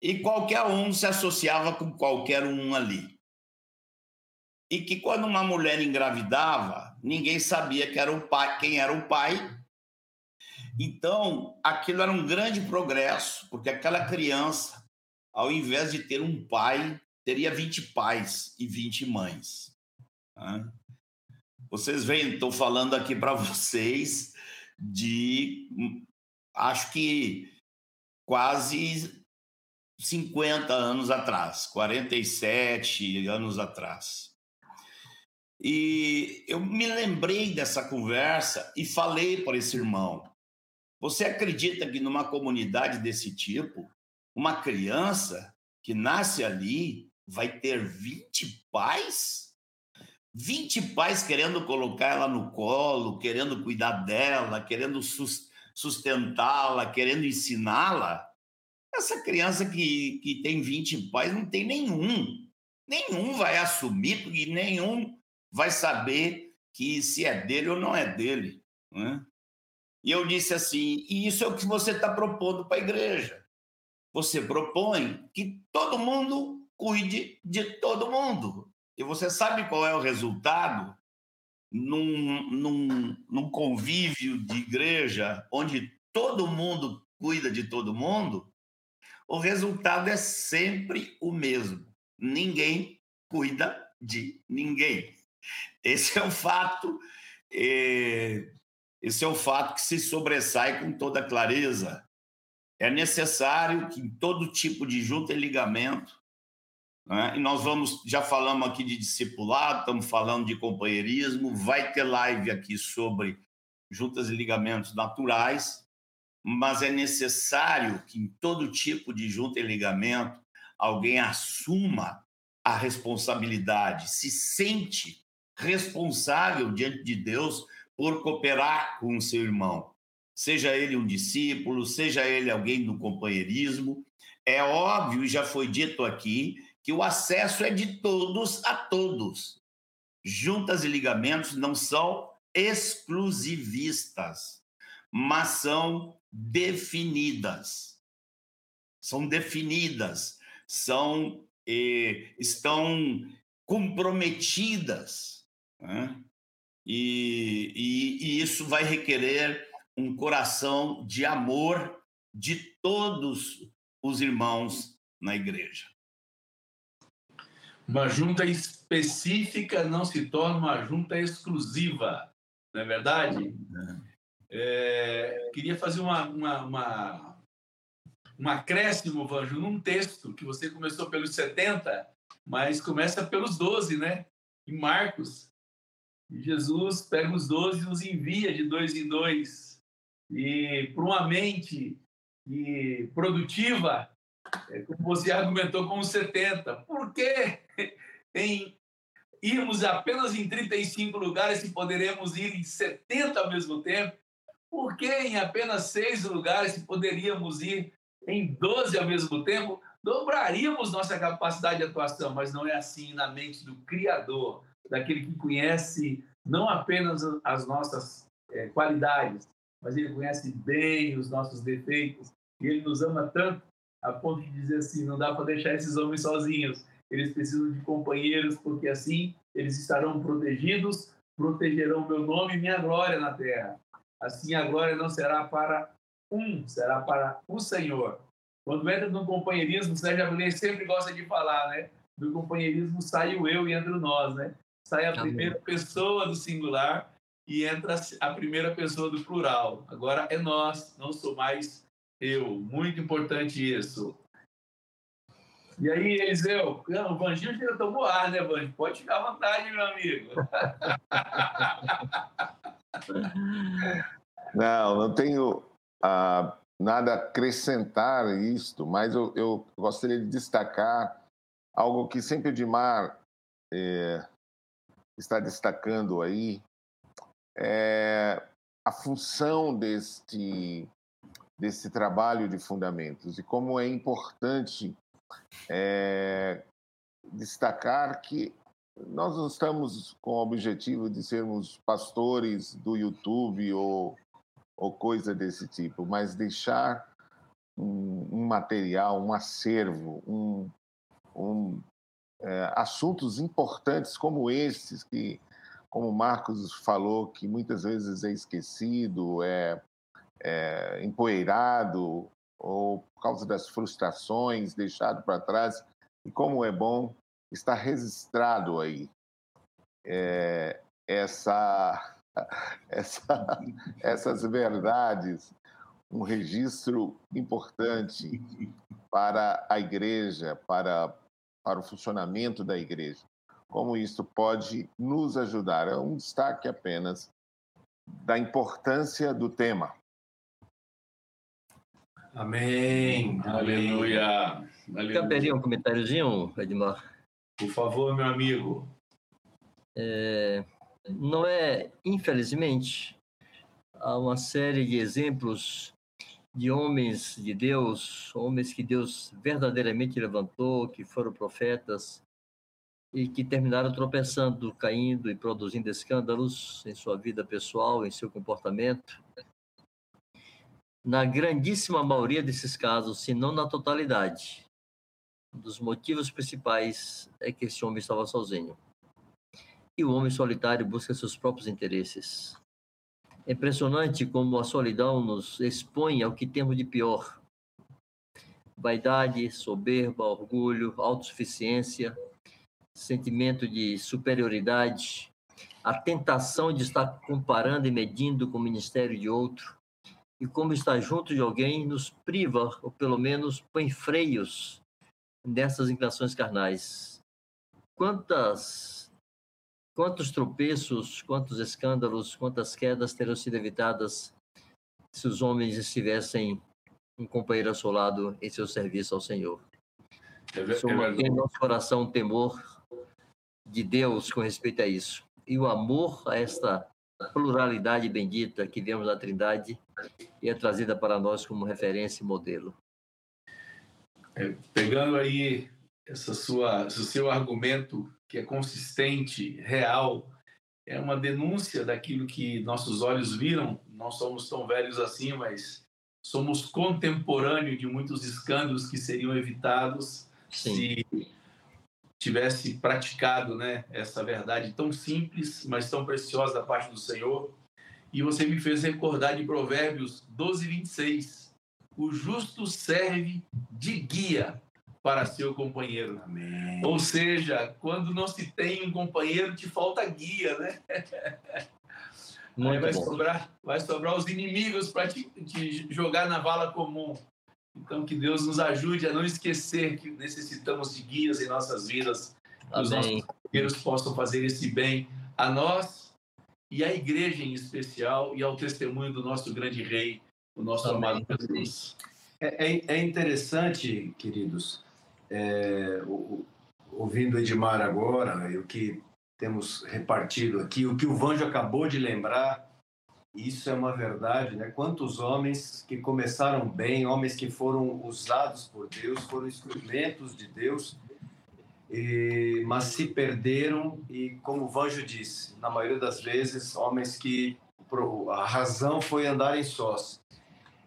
e qualquer um se associava com qualquer um ali. E que quando uma mulher engravidava, ninguém sabia que era o pai, quem era o pai. Então, aquilo era um grande progresso, porque aquela criança ao invés de ter um pai, teria 20 pais e 20 mães. Né? Vocês veem, estou falando aqui para vocês de, acho que quase 50 anos atrás, 47 anos atrás. E eu me lembrei dessa conversa e falei para esse irmão: Você acredita que numa comunidade desse tipo, uma criança que nasce ali vai ter 20 pais? 20 pais querendo colocar ela no colo, querendo cuidar dela, querendo sustentá-la, querendo ensiná-la. Essa criança que, que tem 20 pais não tem nenhum. Nenhum vai assumir, porque nenhum vai saber que se é dele ou não é dele. Né? E eu disse assim: e isso é o que você está propondo para a igreja. Você propõe que todo mundo cuide de todo mundo. E você sabe qual é o resultado num, num, num convívio de igreja onde todo mundo cuida de todo mundo? O resultado é sempre o mesmo. Ninguém cuida de ninguém. Esse é o fato é, esse é o fato que se sobressai com toda clareza. É necessário que em todo tipo de junta e ligamento, né? e nós vamos, já falamos aqui de discipulado, estamos falando de companheirismo, vai ter live aqui sobre juntas e ligamentos naturais, mas é necessário que em todo tipo de junta e ligamento alguém assuma a responsabilidade, se sente responsável diante de Deus por cooperar com o seu irmão, seja ele um discípulo, seja ele alguém do companheirismo. É óbvio, e já foi dito aqui, que o acesso é de todos a todos. Juntas e ligamentos não são exclusivistas, mas são definidas. São definidas, são eh, estão comprometidas. Né? E, e, e isso vai requerer um coração de amor de todos os irmãos na igreja. Uma junta específica não se torna uma junta exclusiva, não é verdade? É, queria fazer uma, uma, uma, um acréscimo, Vanjo, num texto que você começou pelos 70, mas começa pelos 12, né? Em Marcos. E Jesus pega os 12 e os envia de dois em dois. E para uma mente e produtiva, é, como você argumentou com os 70, por que em irmos apenas em 35 lugares se poderemos ir em 70 ao mesmo tempo? Por que em apenas seis lugares se poderíamos ir em 12 ao mesmo tempo? Dobraríamos nossa capacidade de atuação, mas não é assim na mente do Criador daquele que conhece não apenas as nossas é, qualidades, mas ele conhece bem os nossos defeitos e ele nos ama tanto a ponto de dizer assim: não dá para deixar esses homens sozinhos, eles precisam de companheiros, porque assim eles estarão protegidos, protegerão meu nome e minha glória na terra. Assim a glória não será para um, será para o Senhor. Quando entra no companheirismo, Sérgio Abreu sempre gosta de falar, né? Do companheirismo sai o eu e entra o nós, né? Sai a primeira pessoa do singular e entra a primeira pessoa do plural. Agora é nós, não sou mais eu. Muito importante isso. E aí, Eliseu, o Vanginho já tomou ar, né, Vanginho? Pode ficar à vontade, meu amigo. Não, não tenho ah, nada a acrescentar isto, mas eu, eu, gostaria de destacar algo que sempre o Dimar eh, está destacando aí é a função deste, desse trabalho de fundamentos e como é importante é, destacar que nós não estamos com o objetivo de sermos pastores do YouTube ou, ou coisa desse tipo, mas deixar um, um material, um acervo, um, um é, assuntos importantes como esses, que, como o Marcos falou, que muitas vezes é esquecido, é, é empoeirado, ou por causa das frustrações, deixado para trás, e como é bom estar registrado aí. É, essa, essa, essas verdades, um registro importante para a igreja, para para o funcionamento da igreja. Como isso pode nos ajudar? É um destaque apenas da importância do tema. Amém. Aleluia. Caberia um comentáriozinho, Edmar? Por favor, meu amigo. É, não é, infelizmente, há uma série de exemplos de homens de Deus, homens que Deus verdadeiramente levantou, que foram profetas e que terminaram tropeçando, caindo e produzindo escândalos em sua vida pessoal, em seu comportamento. Na grandíssima maioria desses casos, se não na totalidade, um dos motivos principais é que esse homem estava sozinho. E o homem solitário busca seus próprios interesses. É impressionante como a solidão nos expõe ao que temos de pior. Vaidade, soberba, orgulho, autossuficiência, sentimento de superioridade, a tentação de estar comparando e medindo com o ministério de outro, e como estar junto de alguém nos priva, ou pelo menos põe freios nessas inclinações carnais. Quantas, quantos tropeços, quantos escândalos, quantas quedas terão sido evitadas se os homens estivessem um companheiro ao seu lado em seu serviço ao Senhor? É, é em nosso coração um temor de Deus com respeito a isso. E o amor a esta pluralidade bendita que vemos na Trindade e é trazida para nós como referência e modelo. É, pegando aí essa sua, esse seu argumento que é consistente, real, é uma denúncia daquilo que nossos olhos viram. Não somos tão velhos assim, mas somos contemporâneos de muitos escândalos que seriam evitados Sim. se tivesse praticado né, essa verdade tão simples, mas tão preciosa da parte do Senhor. E você me fez recordar de Provérbios 12, 26. O justo serve de guia para seu companheiro. Amém. Ou seja, quando não se tem um companheiro, te falta guia, né? Aí vai sobrar, vai sobrar os inimigos para te, te jogar na vala comum. Então, que Deus nos ajude a não esquecer que necessitamos de guias em nossas vidas, que os nossos companheiros possam fazer esse bem a nós e à igreja em especial e ao testemunho do nosso grande rei, o nosso Amém. amado Jesus. É, é, é interessante, queridos, é, o, ouvindo Edmar agora e o que temos repartido aqui, o que o Vanjo acabou de lembrar, isso é uma verdade, né? Quantos homens que começaram bem, homens que foram usados por Deus, foram instrumentos de Deus, e, mas se perderam e, como o Vanjo disse, na maioria das vezes, homens que a razão foi andar em sós.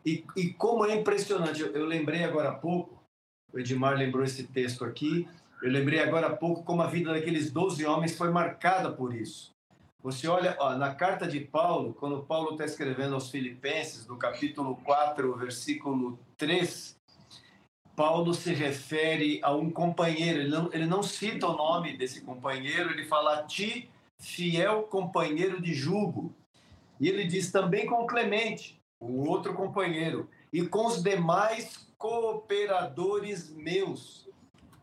E, e como é impressionante, eu, eu lembrei agora há pouco, o Edmar lembrou esse texto aqui, eu lembrei agora há pouco como a vida daqueles 12 homens foi marcada por isso. Você olha ó, na carta de Paulo, quando Paulo está escrevendo aos Filipenses, no capítulo 4, versículo 3, Paulo se refere a um companheiro, ele não, ele não cita o nome desse companheiro, ele fala a ti, fiel companheiro de jugo. E ele diz também com Clemente, o outro companheiro, e com os demais cooperadores meus.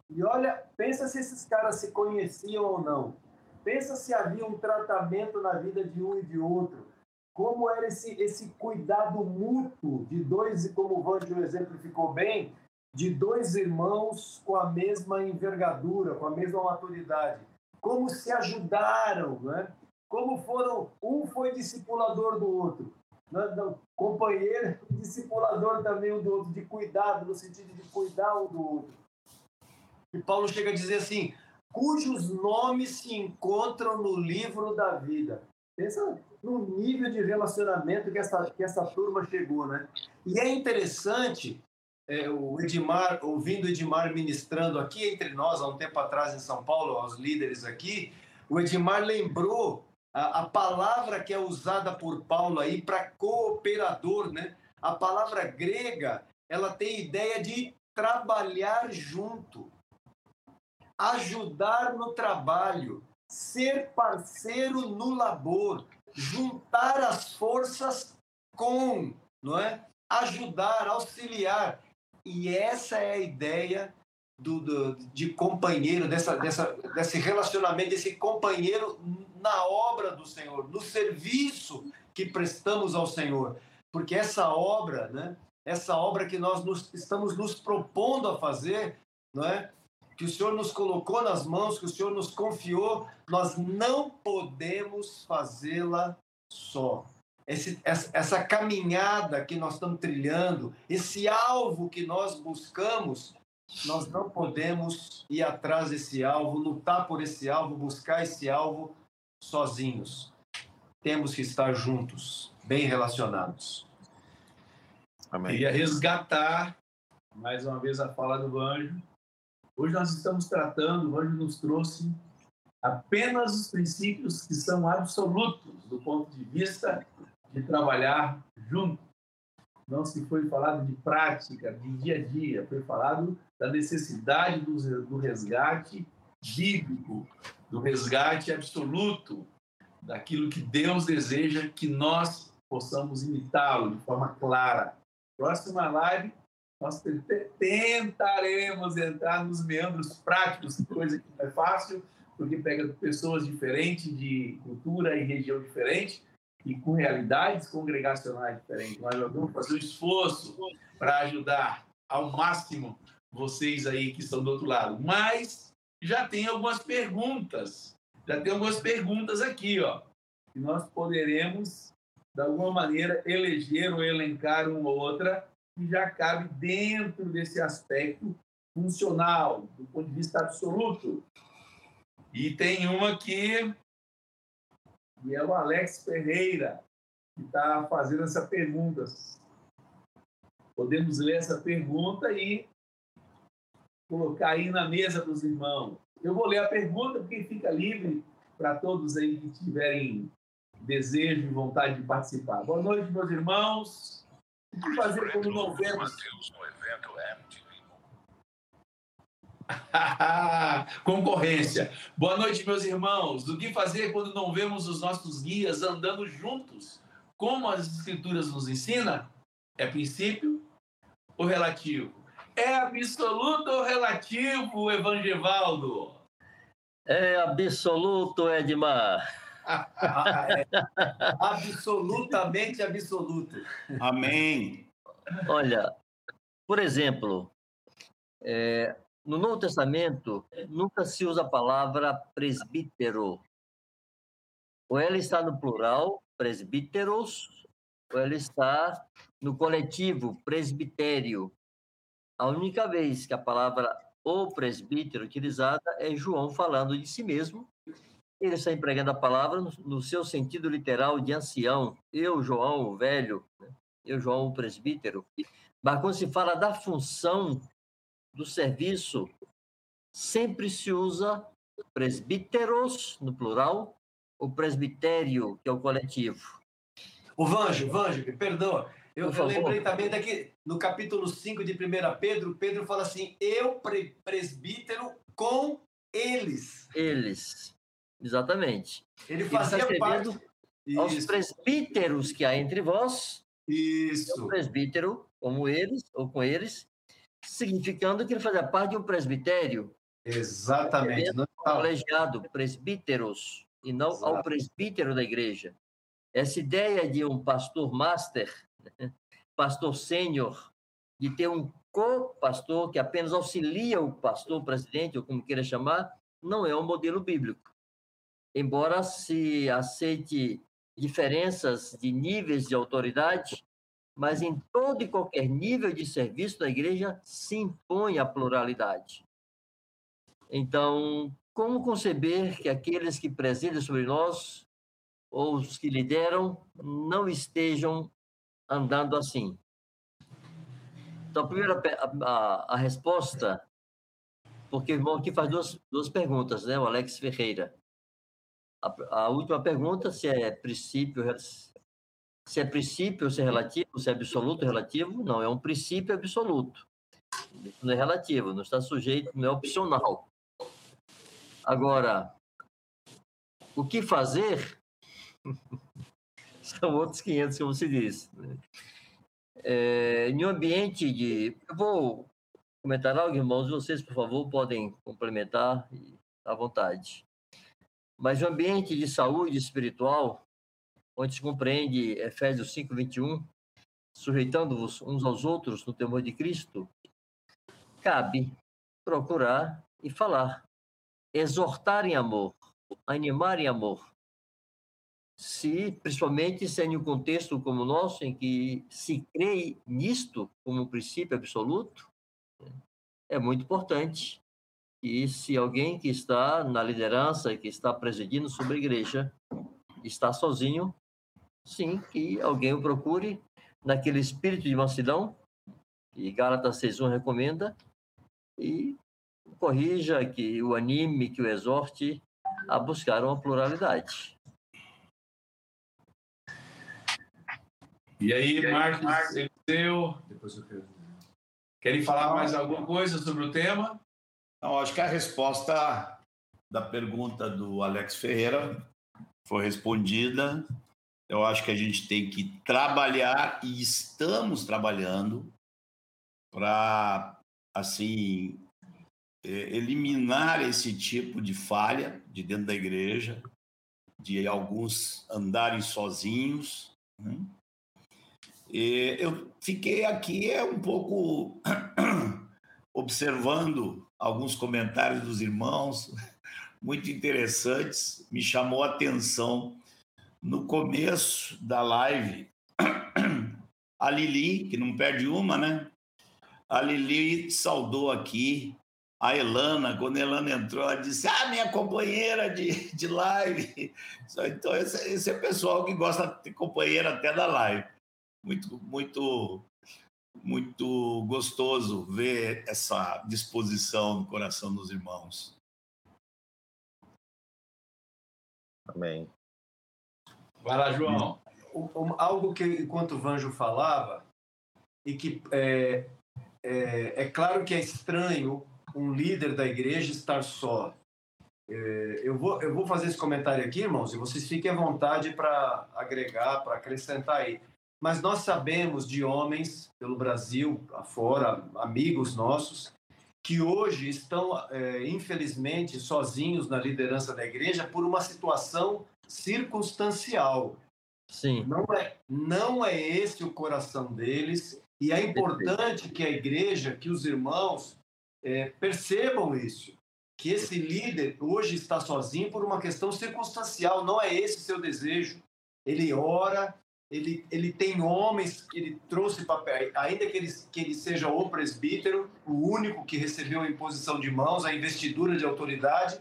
E olha, pensa se esses caras se conheciam ou não. Pensa se havia um tratamento na vida de um e de outro. Como era esse, esse cuidado mútuo de dois, como o Vanjo exemplificou bem, de dois irmãos com a mesma envergadura, com a mesma maturidade. Como se ajudaram, né? Como foram, um foi discipulador do outro, companheiro discipulador também um do outro, de cuidado, no sentido de cuidar um do outro. E Paulo chega a dizer assim: cujos nomes se encontram no livro da vida. Pensa no nível de relacionamento que essa, que essa turma chegou, né? E é interessante, é, o Edmar, ouvindo o Edmar ministrando aqui entre nós, há um tempo atrás em São Paulo, aos líderes aqui, o Edmar lembrou a, palavra que é usada por Paulo aí para cooperador, né? A palavra grega, ela tem ideia de trabalhar junto ajudar no trabalho, ser parceiro no labor, juntar as forças com, não é? Ajudar, auxiliar. E essa é a ideia do, do, de companheiro, dessa, dessa, desse relacionamento, desse companheiro na obra do Senhor, no serviço que prestamos ao Senhor. Porque essa obra, né, essa obra que nós nos, estamos nos propondo a fazer, não é? que o Senhor nos colocou nas mãos, que o Senhor nos confiou, nós não podemos fazê-la só. Esse, essa, essa caminhada que nós estamos trilhando, esse alvo que nós buscamos, nós não podemos ir atrás desse alvo, lutar por esse alvo, buscar esse alvo sozinhos. Temos que estar juntos, bem relacionados. Amém. Queria resgatar mais uma vez a fala do anjo. Hoje nós estamos tratando, o anjo nos trouxe apenas os princípios que são absolutos do ponto de vista de trabalhar junto. Não se foi falado de prática, de dia a dia, foi falado da necessidade do resgate bíblico, do resgate absoluto, daquilo que Deus deseja que nós possamos imitá-lo de forma clara. Próxima live, nós tentaremos entrar nos meandros práticos, coisa que não é fácil, porque pega pessoas diferentes, de cultura e região diferente, e com realidades congregacionais diferentes. Nós vamos fazer um esforço para ajudar ao máximo vocês aí que estão do outro lado. Mas já tem algumas perguntas. Já tem algumas perguntas aqui, ó. Que nós poderemos, de alguma maneira, eleger ou elencar uma ou outra que já cabe dentro desse aspecto funcional, do ponto de vista absoluto. E tem uma que e é o Alex Ferreira que está fazendo essa pergunta. Podemos ler essa pergunta e colocar aí na mesa dos irmãos. Eu vou ler a pergunta porque fica livre para todos aí que tiverem desejo e vontade de participar. Boa noite, meus irmãos. O que fazer quando não vemos? Concorrência. Boa noite, meus irmãos. Do que fazer quando não vemos os nossos guias andando juntos? Como as escrituras nos ensinam? É princípio ou relativo? É absoluto ou relativo, Evangevaldo? É absoluto, Edmar. Absolutamente absoluto. Amém. Olha, por exemplo, é, no Novo Testamento, nunca se usa a palavra presbítero. Ou ela está no plural, presbíteros, ou ela está no coletivo, presbitério. A única vez que a palavra o presbítero utilizada é João falando de si mesmo. Ele está empregando a palavra no, seu sentido literal de ancião. Eu, João, o velho, né? eu, João, o presbítero. Mas quando se fala da função do serviço, sempre se usa presbíteros, no plural, o presbitério, que é o coletivo. O Vanjo, Vanjo, perdão. Eu, eu lembrei também daqui, no capítulo 5 de 1 Pedro, Pedro fala assim: eu, presbítero, com eles. Eles, exatamente. Ele fazia Ele parte. Aos Isso. presbíteros que há entre vós. Isso. O presbítero, como eles, ou com eles, significando que ele fazia parte de um presbitério. Exatamente. Não colegiado, presbíteros, e não Exato. ao presbítero da igreja. Essa ideia de um pastor master, pastor sênior, de ter um co-pastor que apenas auxilia o pastor presidente, ou como queira chamar, não é um modelo bíblico. Embora se aceite diferenças de níveis de autoridade, mas em todo e qualquer nível de serviço da igreja se impõe a pluralidade. Então, como conceber que aqueles que presidem sobre nós, ou os que lideram, não estejam andando assim? Então, a primeira a, a resposta, porque o irmão aqui faz duas, duas perguntas, né? O Alex Ferreira. A, a última pergunta, se é princípio se é princípio, se é relativo, se é absoluto, relativo, não, é um princípio absoluto. Não é relativo, não está sujeito, não é opcional. Agora, o que fazer são outros 500, como se diz. É, em um ambiente de. Eu vou comentar algo, irmãos, vocês, por favor, podem complementar à vontade. Mas o um ambiente de saúde espiritual, onde se compreende Efésios 5, 21, sujeitando-vos uns aos outros no temor de Cristo, cabe procurar e falar, exortar em amor, animar em amor. Se, principalmente, se em um contexto como o nosso, em que se crê nisto como um princípio absoluto, é muito importante que se alguém que está na liderança, que está presidindo sobre a igreja, está sozinho, sim, que alguém o procure, naquele espírito de mansidão, que Gálatas 6.1 recomenda, e corrija, que o anime, que o exorte a buscar uma pluralidade. E aí, Marcos, Eliseu, Depois eu quero. querem falar mais alguma coisa sobre o tema? Não, acho que a resposta da pergunta do Alex Ferreira foi respondida. Eu acho que a gente tem que trabalhar e estamos trabalhando para assim eh, eliminar esse tipo de falha de dentro da igreja, de alguns andarem sozinhos. né? E eu fiquei aqui é um pouco observando alguns comentários dos irmãos, muito interessantes. Me chamou a atenção no começo da live a Lili, que não perde uma, né? A Lili saudou aqui a Elana. Quando a Elana entrou, ela disse: Ah, minha companheira de, de live. Então, esse, esse é pessoal que gosta de companheira até da live. Muito, muito muito gostoso ver essa disposição no coração dos irmãos. Amém. Vai lá, João. Algo que, enquanto o Vanjo falava, e que é, é, é claro que é estranho um líder da igreja estar só. É, eu, vou, eu vou fazer esse comentário aqui, irmãos, e vocês fiquem à vontade para agregar, para acrescentar aí. Mas nós sabemos de homens pelo Brasil, afora, amigos nossos, que hoje estão, é, infelizmente, sozinhos na liderança da igreja por uma situação circunstancial. Sim, Não é, não é esse o coração deles, e é importante que a igreja, que os irmãos eh, percebam isso, que esse líder hoje está sozinho por uma questão circunstancial, não é esse seu desejo. Ele ora, ele, ele tem homens que ele trouxe papel, ainda que ele, que ele seja o presbítero, o único que recebeu a imposição de mãos, a investidura de autoridade,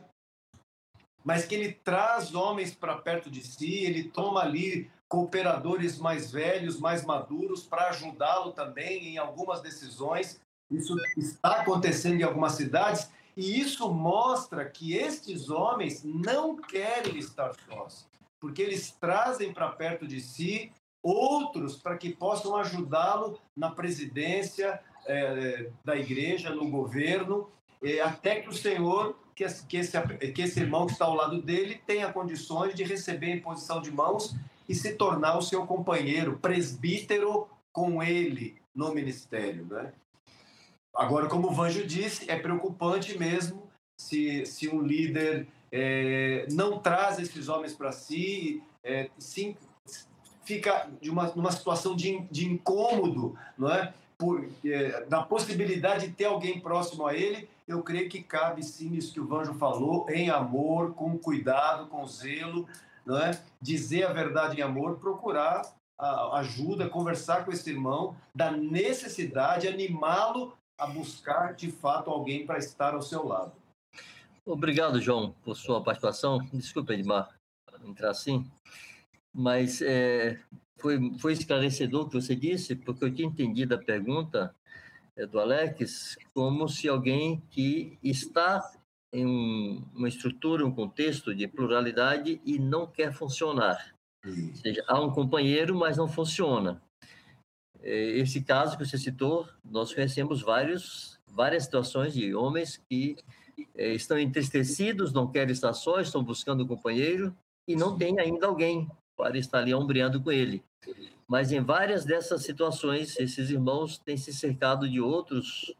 mas que ele traz homens para perto de si, ele toma ali cooperadores mais velhos, mais maduros, para ajudá-lo também em algumas decisões. Isso está acontecendo em algumas cidades, e isso mostra que estes homens não querem estar sós, porque eles trazem para perto de si outros para que possam ajudá-lo na presidência eh, da igreja, no governo, eh, até que o Senhor, que, esse, que esse irmão que está ao lado dele, tenha condições de receber a imposição de mãos e se tornar o seu companheiro, presbítero com ele no ministério. Né? Agora, como o Vanjo disse, é preocupante mesmo se, se um líder é, não traz esses homens para si, é, sim, fica de uma, numa situação de, de incômodo, não é? Por, é, na possibilidade de ter alguém próximo a ele, eu creio que cabe sim isso que o Vanjo falou, em amor, com cuidado, com zelo, não é? dizer a verdade em amor, procurar a ajuda, conversar com esse irmão, da necessidade, animá-lo a buscar de fato alguém para estar ao seu lado. Obrigado, João, por sua participação. Desculpa, Edmar, entrar assim, mas é, foi, foi esclarecedor o que você disse, porque eu tinha entendido a pergunta é, do Alex como se alguém que está em um, uma estrutura, um contexto de pluralidade e não quer funcionar. Ou seja, há um companheiro, mas não funciona. É, Esse caso que você citou, nós conhecemos vários, várias situações de homens que estão entristecidos, não querem estar só, estão buscando um companheiro e não tem ainda alguém para estar ali ombreando com ele. Mas em várias dessas situações, esses irmãos têm se cercado de outros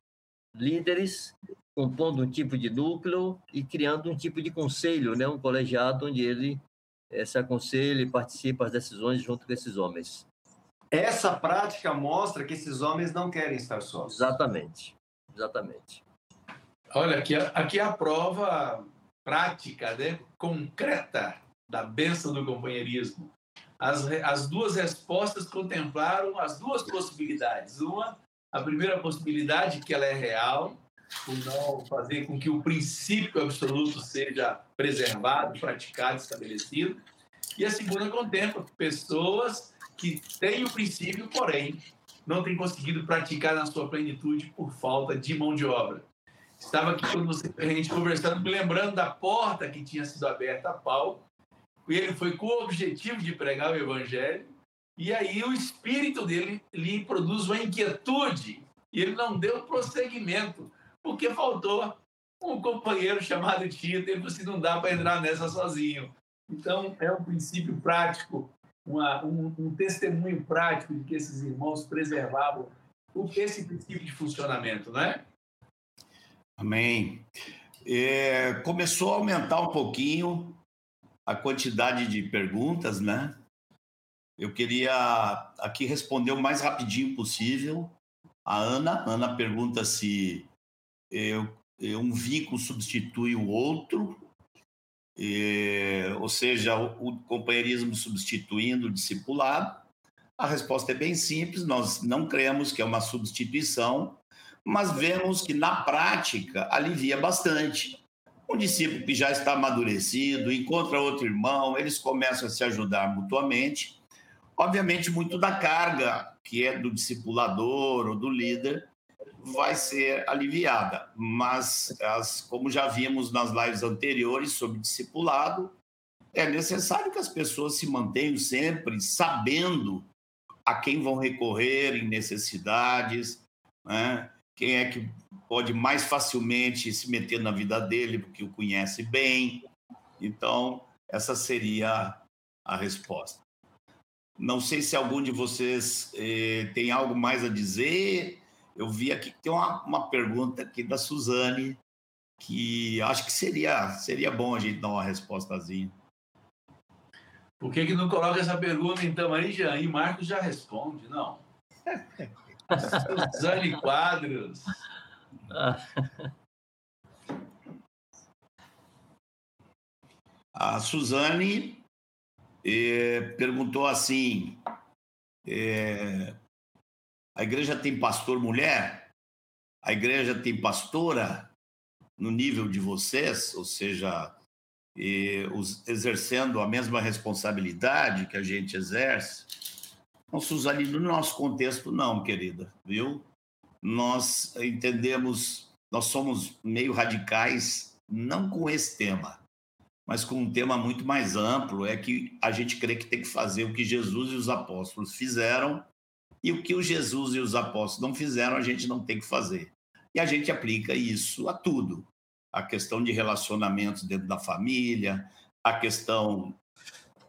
líderes, compondo um tipo de núcleo e criando um tipo de conselho, né? um colegiado onde ele eh, se aconselha e participa das decisões junto com esses homens. Essa prática mostra que esses homens não querem estar sós. Exatamente, exatamente. Olha, aqui, aqui é a prova prática, né? concreta da bênção do companheirismo. As, as duas respostas contemplaram as duas possibilidades. Uma, a primeira possibilidade, que ela é real, não fazer com que o princípio absoluto seja preservado, praticado, estabelecido. E a segunda contempla pessoas que têm o princípio, porém, não têm conseguido praticar na sua plenitude por falta de mão de obra. Estava aqui você, a gente conversando, me lembrando da porta que tinha sido aberta a Paulo. E ele foi com o objetivo de pregar o evangelho. E aí o espírito dele lhe produz uma inquietude. E ele não deu prosseguimento, porque faltou um companheiro chamado Tito. Ele disse: não dá para entrar nessa sozinho. Então, é um princípio prático, uma, um, um testemunho prático de que esses irmãos preservavam esse princípio de funcionamento, não é? Amém. É, começou a aumentar um pouquinho a quantidade de perguntas, né? Eu queria aqui responder o mais rapidinho possível. A Ana, Ana pergunta se eu, um vínculo substitui o outro, é, ou seja, o, o companheirismo substituindo o discipulado. A resposta é bem simples, nós não cremos que é uma substituição, mas vemos que na prática alivia bastante. Um discípulo que já está amadurecido, encontra outro irmão, eles começam a se ajudar mutuamente. Obviamente, muito da carga que é do discipulador ou do líder vai ser aliviada, mas as, como já vimos nas lives anteriores sobre discipulado, é necessário que as pessoas se mantenham sempre sabendo a quem vão recorrer em necessidades, né? Quem é que pode mais facilmente se meter na vida dele, porque o conhece bem. Então, essa seria a resposta. Não sei se algum de vocês eh, tem algo mais a dizer. Eu vi aqui que tem uma, uma pergunta aqui da Suzane, que acho que seria, seria bom a gente dar uma respostazinha. Por que, que não coloca essa pergunta então aí, já? E Marcos já responde, não. Suzane Quadros. A Suzane eh, perguntou assim: eh, a igreja tem pastor mulher? A igreja tem pastora no nível de vocês, ou seja, eh, os, exercendo a mesma responsabilidade que a gente exerce? Não, Suzane, no nosso contexto, não, querida, viu? Nós entendemos, nós somos meio radicais, não com esse tema, mas com um tema muito mais amplo, é que a gente crê que tem que fazer o que Jesus e os apóstolos fizeram, e o que o Jesus e os apóstolos não fizeram, a gente não tem que fazer. E a gente aplica isso a tudo. A questão de relacionamentos dentro da família, a questão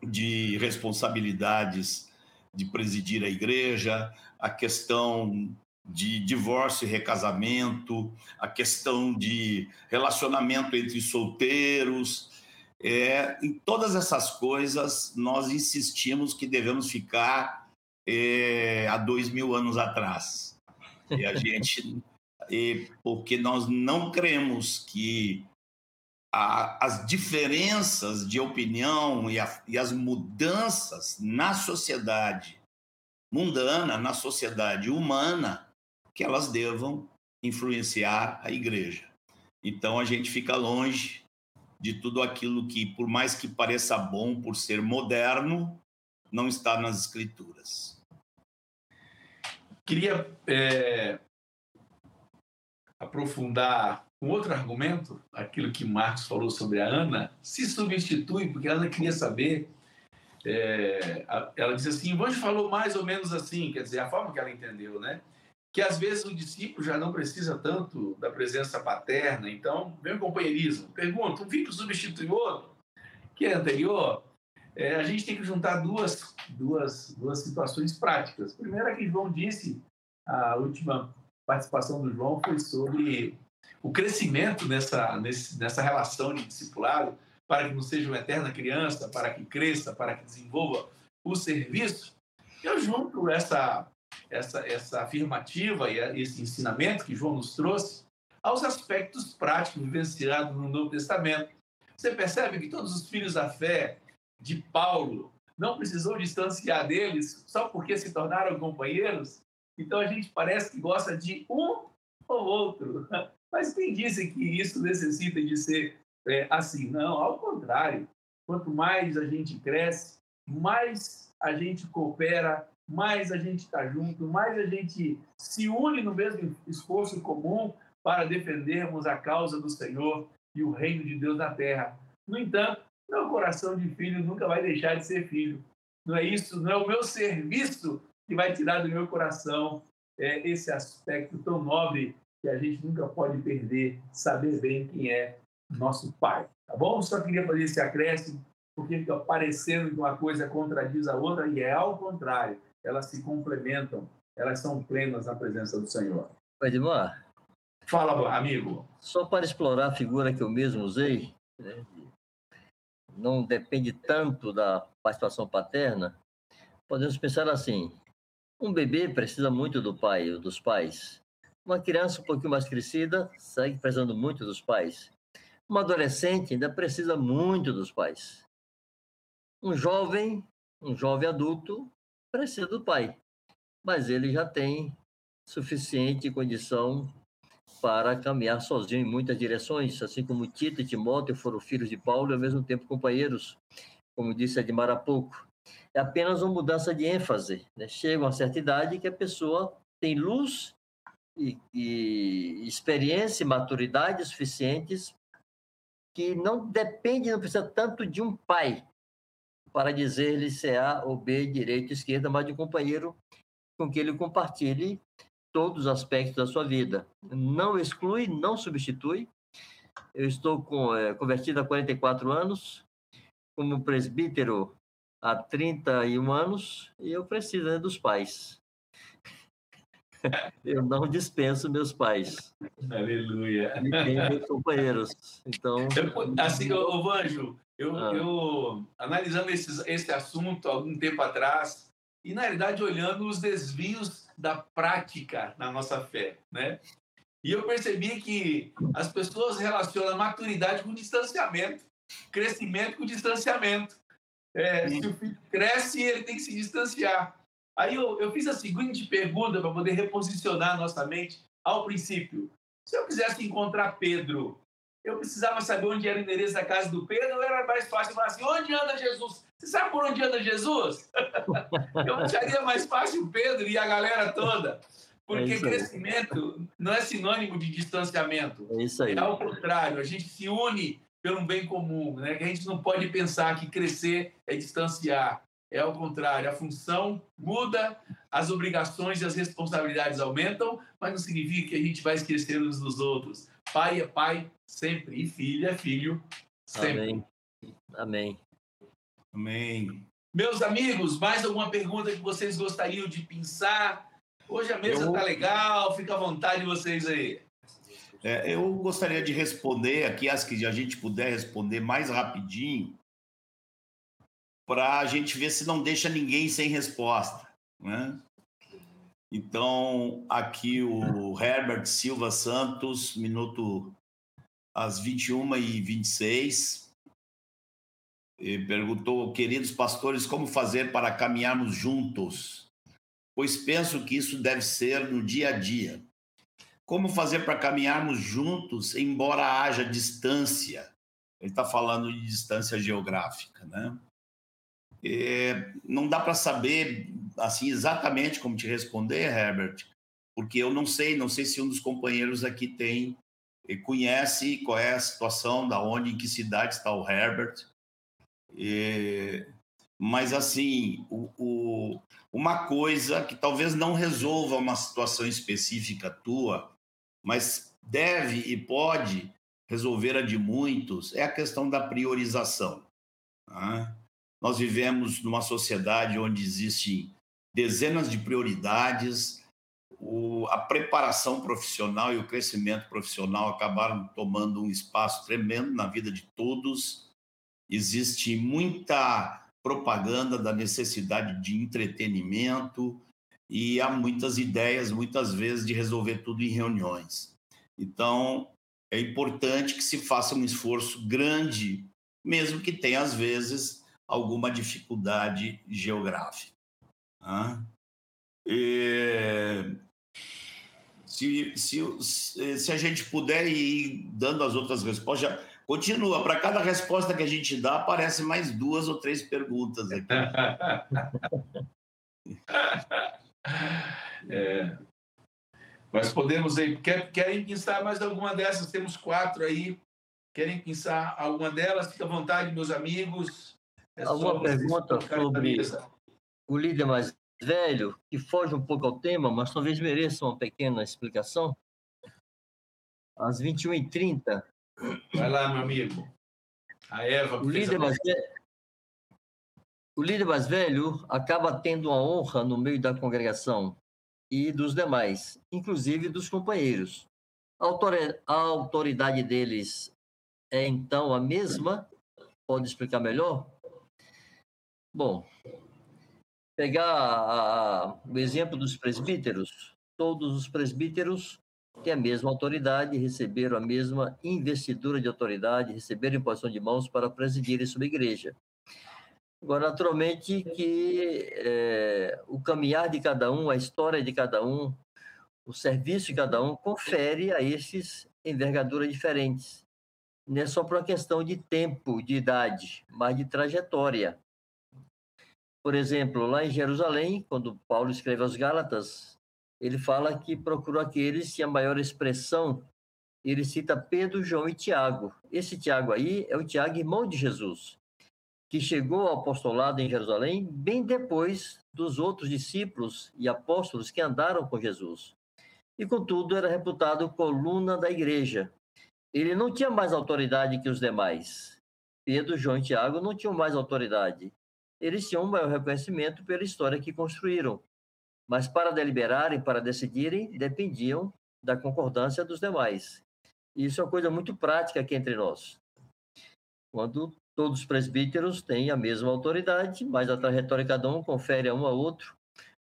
de responsabilidades de presidir a igreja, a questão de divórcio e recasamento, a questão de relacionamento entre solteiros. É, em todas essas coisas, nós insistimos que devemos ficar é, há dois mil anos atrás. E a gente, é, porque nós não cremos que a, as diferenças de opinião e, a, e as mudanças na sociedade mundana, na sociedade humana, que elas devam influenciar a igreja. Então a gente fica longe de tudo aquilo que, por mais que pareça bom por ser moderno, não está nas escrituras. Queria é, aprofundar um outro argumento, aquilo que Marcos falou sobre a Ana, se substitui, porque a Ana queria saber. É, ela disse assim: Anjo falou mais ou menos assim, quer dizer, a forma que ela entendeu, né? Que às vezes o discípulo já não precisa tanto da presença paterna, então vem o companheirismo. Pergunta: um filho substitui outro, que é anterior? É, a gente tem que juntar duas, duas, duas situações práticas. Primeiro, é que João disse, a última participação do João foi sobre o crescimento nessa, nessa relação de discipulado, para que não seja uma eterna criança, para que cresça, para que desenvolva o serviço, eu junto essa, essa, essa afirmativa e esse ensinamento que João nos trouxe aos aspectos práticos vivenciados no Novo Testamento. Você percebe que todos os filhos da fé de Paulo não precisou distanciar deles só porque se tornaram companheiros? Então a gente parece que gosta de um ou outro. Mas quem disse que isso necessita de ser é, assim? Não, ao contrário. quanto mais a gente cresce, mais a gente coopera, mais a gente está junto, mais a gente se une no mesmo esforço comum para defendermos a causa do Senhor e o reino de Deus na terra. No entanto, meu coração de filho nunca vai deixar de ser filho. Não é isso, não é o meu serviço que vai tirar do meu coração é esse aspecto tão nobre que a gente nunca pode perder, saber bem quem é nosso Pai. Tá bom? Só queria fazer esse acréscimo, porque fica parecendo que uma coisa contradiz a outra, e é ao contrário, elas se complementam, elas são plenas na presença do Senhor. Edmar. Fala, amigo. Só para explorar a figura que eu mesmo usei, né? não depende tanto da participação paterna, podemos pensar assim: um bebê precisa muito do pai ou dos pais. Uma criança um pouquinho mais crescida segue precisando muito dos pais. Um adolescente ainda precisa muito dos pais. Um jovem, um jovem adulto, precisa do pai, mas ele já tem suficiente condição para caminhar sozinho em muitas direções, assim como Tito e Timóteo foram filhos de Paulo e ao mesmo tempo companheiros, como disse Edmar há pouco. É apenas uma mudança de ênfase. Né? Chega uma certa idade que a pessoa tem luz e, e experiência e maturidade suficientes que não depende, não precisa tanto de um pai para dizer-lhe se é A ou B, direita ou esquerda, mas de um companheiro com que ele compartilhe todos os aspectos da sua vida. Não exclui, não substitui. Eu estou com, é, convertido há 44 anos, como presbítero há 31 anos, e eu preciso né, dos pais. Eu não dispenso meus pais. Aleluia. E tenho meus companheiros. Então. Assim, ô Vanjo, eu, ah. eu analisando esse, esse assunto algum tempo atrás, e na realidade olhando os desvios da prática na nossa fé, né? E eu percebi que as pessoas relacionam maturidade com distanciamento, crescimento com distanciamento. É, se o filho cresce, ele tem que se distanciar. Aí eu, eu fiz a seguinte pergunta para poder reposicionar nossa mente ao princípio. Se eu quisesse encontrar Pedro, eu precisava saber onde era o endereço da casa do Pedro, era mais fácil falar assim, onde anda Jesus? Você sabe por onde anda Jesus? eu acharia mais fácil Pedro e a galera toda. Porque é crescimento não é sinônimo de distanciamento. É isso aí. É ao contrário, a gente se une pelo bem comum, né? Que a gente não pode pensar que crescer é distanciar. É ao contrário, a função muda, as obrigações e as responsabilidades aumentam, mas não significa que a gente vai esquecer uns dos outros. Pai é pai sempre e filho é filho sempre. Amém. Amém. Amém. Meus amigos, mais alguma pergunta que vocês gostariam de pensar? Hoje a mesa está Eu... legal, fica à vontade vocês aí. É, eu gostaria de responder aqui as que a gente puder responder mais rapidinho, para a gente ver se não deixa ninguém sem resposta. Né? Então, aqui o Herbert Silva Santos, minuto às 21 e 26 e perguntou, queridos pastores, como fazer para caminharmos juntos? Pois penso que isso deve ser no dia a dia. Como fazer para caminharmos juntos, embora haja distância? Ele está falando de distância geográfica, né? É, não dá para saber assim exatamente como te responder, Herbert, porque eu não sei, não sei se um dos companheiros aqui tem conhece qual é a situação, da onde, em que cidade está o Herbert. É, mas assim, o, o, uma coisa que talvez não resolva uma situação específica tua, mas deve e pode resolver a de muitos, é a questão da priorização. Tá? Nós vivemos numa sociedade onde existem dezenas de prioridades, o, a preparação profissional e o crescimento profissional acabaram tomando um espaço tremendo na vida de todos. Existe muita propaganda da necessidade de entretenimento, e há muitas ideias, muitas vezes, de resolver tudo em reuniões. Então, é importante que se faça um esforço grande, mesmo que tenha, às vezes, alguma dificuldade geográfica. Né? E, se, se, se a gente puder ir dando as outras respostas, já, Continua. Para cada resposta que a gente dá, aparecem mais duas ou três perguntas aqui. É. Mas podemos aí. Quer, querem pensar mais alguma dessas? Temos quatro aí. Querem pensar alguma delas? Fique à vontade, meus amigos. É alguma pergunta sobre o líder mais velho, que foge um pouco ao tema, mas talvez mereça uma pequena explicação? Às 21h30. Vai lá, meu amigo. A Eva. O líder, mais velho, o líder mais velho acaba tendo uma honra no meio da congregação e dos demais, inclusive dos companheiros. A autoridade deles é então a mesma? Pode explicar melhor? Bom, pegar a, a, o exemplo dos presbíteros. Todos os presbíteros têm a mesma autoridade, receberam a mesma investidura de autoridade, receberam imposição de mãos para presidirem sua igreja. Agora, naturalmente, que é, o caminhar de cada um, a história de cada um, o serviço de cada um, confere a esses envergaduras diferentes. Não é só por uma questão de tempo, de idade, mas de trajetória. Por exemplo, lá em Jerusalém, quando Paulo escreve aos Gálatas, ele fala que procurou aqueles que a maior expressão, ele cita Pedro, João e Tiago. Esse Tiago aí é o Tiago, irmão de Jesus que chegou ao apostolado em Jerusalém bem depois dos outros discípulos e apóstolos que andaram com Jesus. E, contudo, era reputado coluna da igreja. Ele não tinha mais autoridade que os demais. Pedro, João e Tiago não tinham mais autoridade. Eles tinham um maior reconhecimento pela história que construíram. Mas para deliberarem, para decidirem, dependiam da concordância dos demais. Isso é uma coisa muito prática aqui entre nós. Quando Todos os presbíteros têm a mesma autoridade, mas a trajetória de cada um confere a um a outro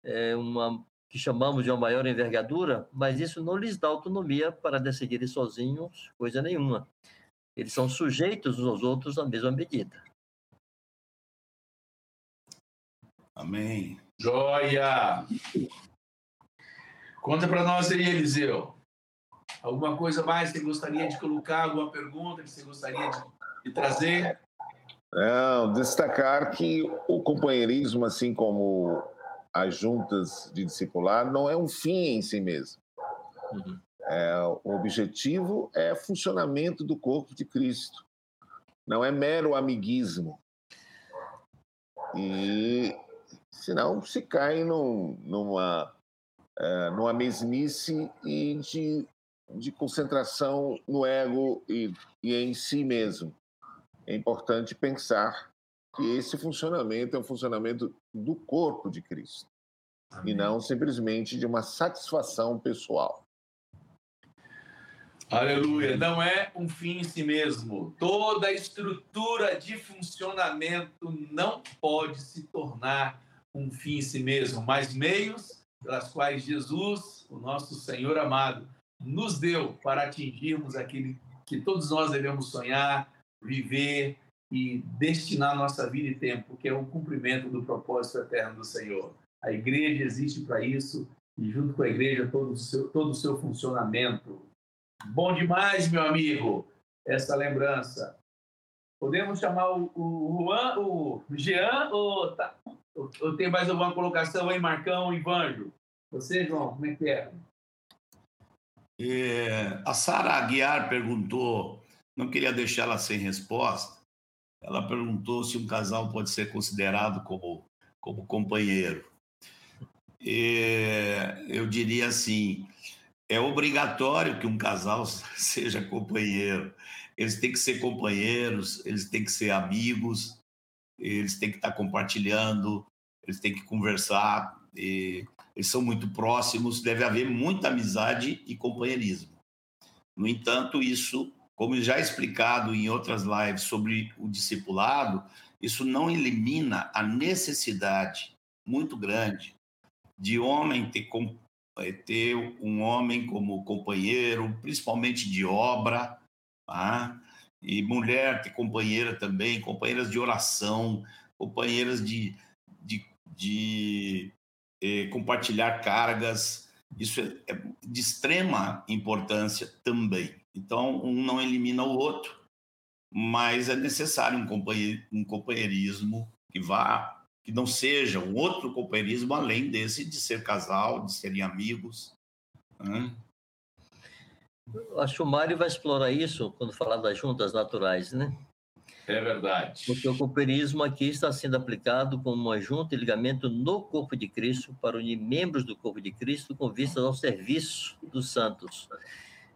é uma que chamamos de uma maior envergadura, mas isso não lhes dá autonomia para decidirem sozinhos coisa nenhuma. Eles são sujeitos uns aos outros na mesma medida. Amém. Joia! Conta para nós aí, Eliseu. Alguma coisa mais que você gostaria de colocar? Alguma pergunta que você gostaria de, de trazer? Não, destacar que o companheirismo, assim como as juntas de discipular, não é um fim em si mesmo. Uhum. É, o objetivo é funcionamento do corpo de Cristo. Não é mero amiguismo. E senão se cai num, numa, é, numa mesmice e de, de concentração no ego e, e em si mesmo é importante pensar que esse funcionamento é um funcionamento do corpo de Cristo Amém. e não simplesmente de uma satisfação pessoal. Aleluia. Não é um fim em si mesmo. Toda estrutura de funcionamento não pode se tornar um fim em si mesmo, mas meios pelas quais Jesus, o nosso Senhor amado, nos deu para atingirmos aquele que todos nós devemos sonhar, viver e destinar nossa vida e tempo, que é o cumprimento do propósito eterno do Senhor. A igreja existe para isso e junto com a igreja todo o seu, todo o seu funcionamento. Bom demais, meu amigo, essa lembrança. Podemos chamar o, o Juan, o Jean, ou, tá, ou tem mais alguma colocação aí, Marcão e Vanjo? Você, João, como é que é? é a Sara Aguiar perguntou não queria deixá-la sem resposta. Ela perguntou se um casal pode ser considerado como, como companheiro. E eu diria assim: é obrigatório que um casal seja companheiro. Eles têm que ser companheiros, eles têm que ser amigos, eles têm que estar compartilhando, eles têm que conversar. eles são muito próximos, deve haver muita amizade e companheirismo. No entanto, isso como já explicado em outras lives sobre o discipulado, isso não elimina a necessidade muito grande de homem ter, eh, ter um homem como companheiro, principalmente de obra, tá? E mulher ter companheira também, companheiras de oração, companheiras de, de, de eh, compartilhar cargas. Isso é, é de extrema importância também. Então, um não elimina o outro. mas é necessário um, companheir, um companheirismo que vá, que não seja um outro companheirismo além desse de ser casal, de serem amigos. Né? Acho que o Mário vai explorar isso quando falar das juntas naturais, né? É verdade. Porque o cooperismo aqui está sendo aplicado como uma junta e ligamento no corpo de Cristo para unir membros do corpo de Cristo com vistas ao serviço dos santos.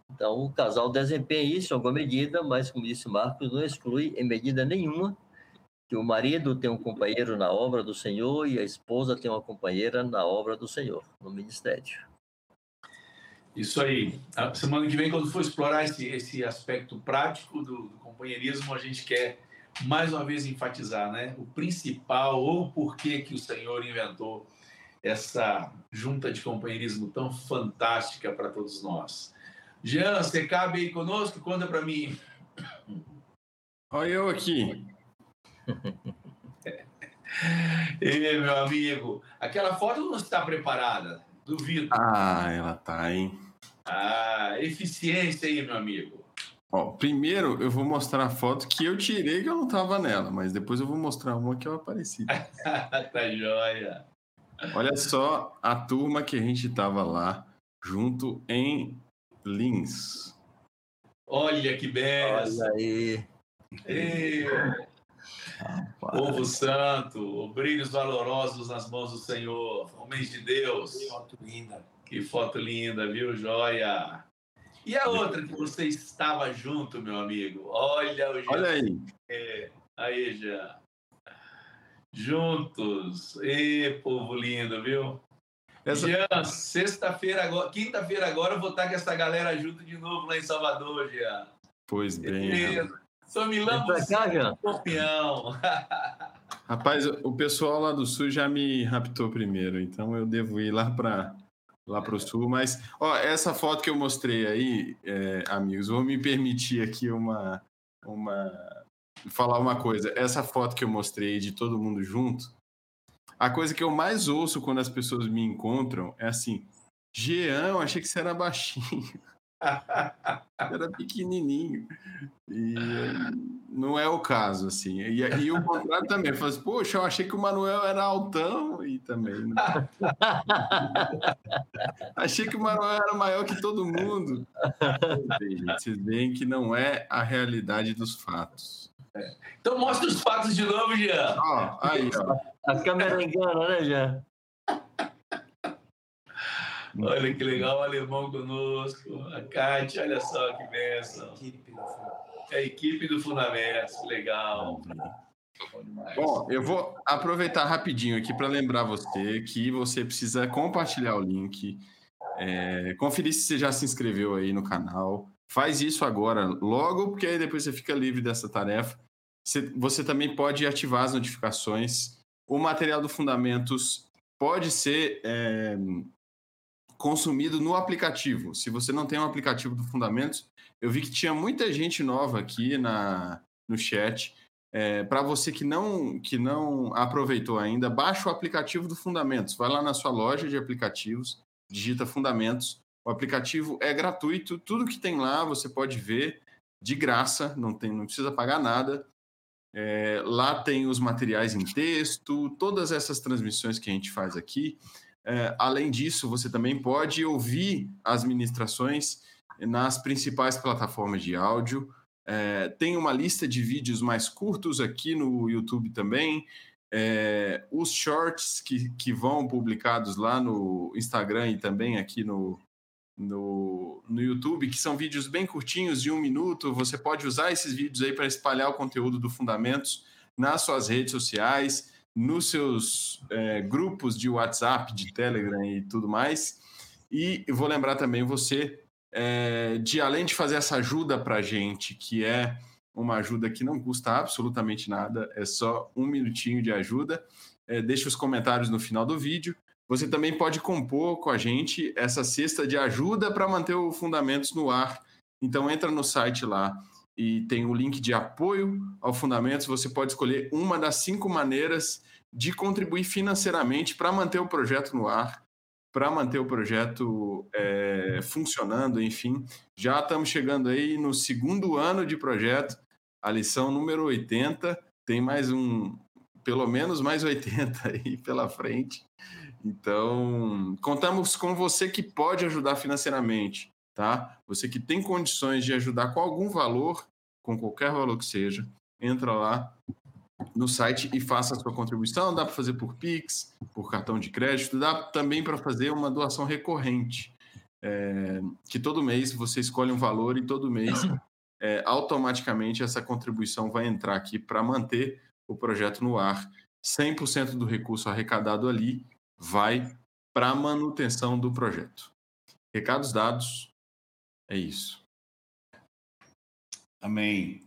Então, o casal desempenha isso em alguma medida, mas, como disse Marcos, não exclui em medida nenhuma que o marido tem um companheiro na obra do Senhor e a esposa tem uma companheira na obra do Senhor, no ministério. Isso aí. A semana que vem, quando for explorar esse, esse aspecto prático do, do companheirismo, a gente quer mais uma vez enfatizar, né? O principal ou porquê que o Senhor inventou essa junta de companheirismo tão fantástica para todos nós. Jean, você cabe aí conosco? Conta para mim. Olha eu aqui. Ei, meu amigo, aquela foto não está preparada. Duvido. Ah, ela tá, hein? Ah, eficiência aí, meu amigo. Ó, primeiro eu vou mostrar a foto que eu tirei que eu não tava nela, mas depois eu vou mostrar uma que eu apareci. tá joia. Olha só a turma que a gente tava lá junto em Lins. Olha que benção. Olha aí. Ei, povo santo, brilhos valorosos nas mãos do Senhor, homens de Deus. Que foto linda. Que foto linda, viu, joia? E a outra que você estava junto, meu amigo? Olha o Olha aí. É, aí já. Juntos. E povo lindo, viu? Essa... Jean, sexta-feira agora, quinta-feira agora eu vou estar com essa galera junto de novo lá em Salvador, Jean. Pois bem. Beleza. Sou Milão, Vem pra cá, Jean. campeão. Rapaz, o pessoal lá do sul já me raptou primeiro, então eu devo ir lá para lá para o sul. Mas, ó, essa foto que eu mostrei aí, é, amigos, vou me permitir aqui uma, uma falar uma coisa. Essa foto que eu mostrei de todo mundo junto, a coisa que eu mais ouço quando as pessoas me encontram é assim: Jean, eu achei que você era baixinho. era pequenininho. E não é o caso, assim. E, e o contrário também. Fala assim, Poxa, eu achei que o Manuel era altão e também. Não. achei que o Manuel era maior que todo mundo. Vocês veem que não é a realidade dos fatos. Então mostra os fatos de novo, Jean. Ó, aí, ó. A câmera engana, né, Jean? Olha que legal o alemão conosco. A Kátia, olha só que bênção. A equipe do Fundamento, legal. Bom demais. Bom, eu vou aproveitar rapidinho aqui para lembrar você que você precisa compartilhar o link, é, conferir se você já se inscreveu aí no canal. Faz isso agora, logo, porque aí depois você fica livre dessa tarefa. Você, você também pode ativar as notificações. O material do Fundamentos pode ser é, consumido no aplicativo. Se você não tem um aplicativo do Fundamentos, eu vi que tinha muita gente nova aqui na, no chat. É, para você que não, que não aproveitou ainda, baixa o aplicativo do Fundamentos. Vai lá na sua loja de aplicativos, digita Fundamentos. O aplicativo é gratuito, tudo que tem lá você pode ver de graça, não, tem, não precisa pagar nada. É, lá tem os materiais em texto, todas essas transmissões que a gente faz aqui. É, além disso, você também pode ouvir as ministrações nas principais plataformas de áudio. É, tem uma lista de vídeos mais curtos aqui no YouTube também. É, os shorts que, que vão publicados lá no Instagram e também aqui no, no, no YouTube, que são vídeos bem curtinhos, de um minuto. Você pode usar esses vídeos aí para espalhar o conteúdo do Fundamentos nas suas redes sociais, nos seus é, grupos de WhatsApp, de Telegram e tudo mais. E vou lembrar também você é, de, além de fazer essa ajuda para a gente, que é uma ajuda que não custa absolutamente nada, é só um minutinho de ajuda. É, deixe os comentários no final do vídeo. Você também pode compor com a gente essa cesta de ajuda para manter o Fundamentos no ar. Então entra no site lá e tem o link de apoio ao Fundamentos. Você pode escolher uma das cinco maneiras de contribuir financeiramente para manter o projeto no ar, para manter o projeto é, funcionando, enfim. Já estamos chegando aí no segundo ano de projeto. a lição número 80. Tem mais um, pelo menos mais 80 aí pela frente. Então, contamos com você que pode ajudar financeiramente, tá? Você que tem condições de ajudar com algum valor, com qualquer valor que seja, entra lá no site e faça a sua contribuição. Dá para fazer por Pix, por cartão de crédito, dá também para fazer uma doação recorrente, é, que todo mês você escolhe um valor e todo mês é, automaticamente essa contribuição vai entrar aqui para manter o projeto no ar. 100% do recurso arrecadado ali vai para a manutenção do projeto. Recados dados, é isso. Amém.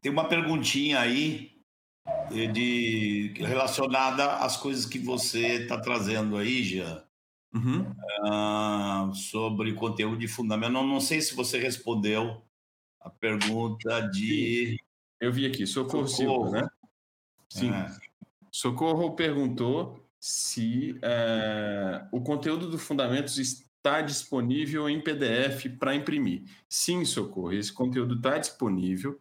Tem uma perguntinha aí eh, de relacionada às coisas que você está trazendo aí, Jean. Uhum. Uh, sobre conteúdo de fundamento. Não, não sei se você respondeu a pergunta de. Eu vi aqui, Socorro, Socorro. Silva, né? Sim. É. Socorro perguntou se é, o conteúdo do Fundamentos está disponível em PDF para imprimir. Sim, Socorro, esse conteúdo está disponível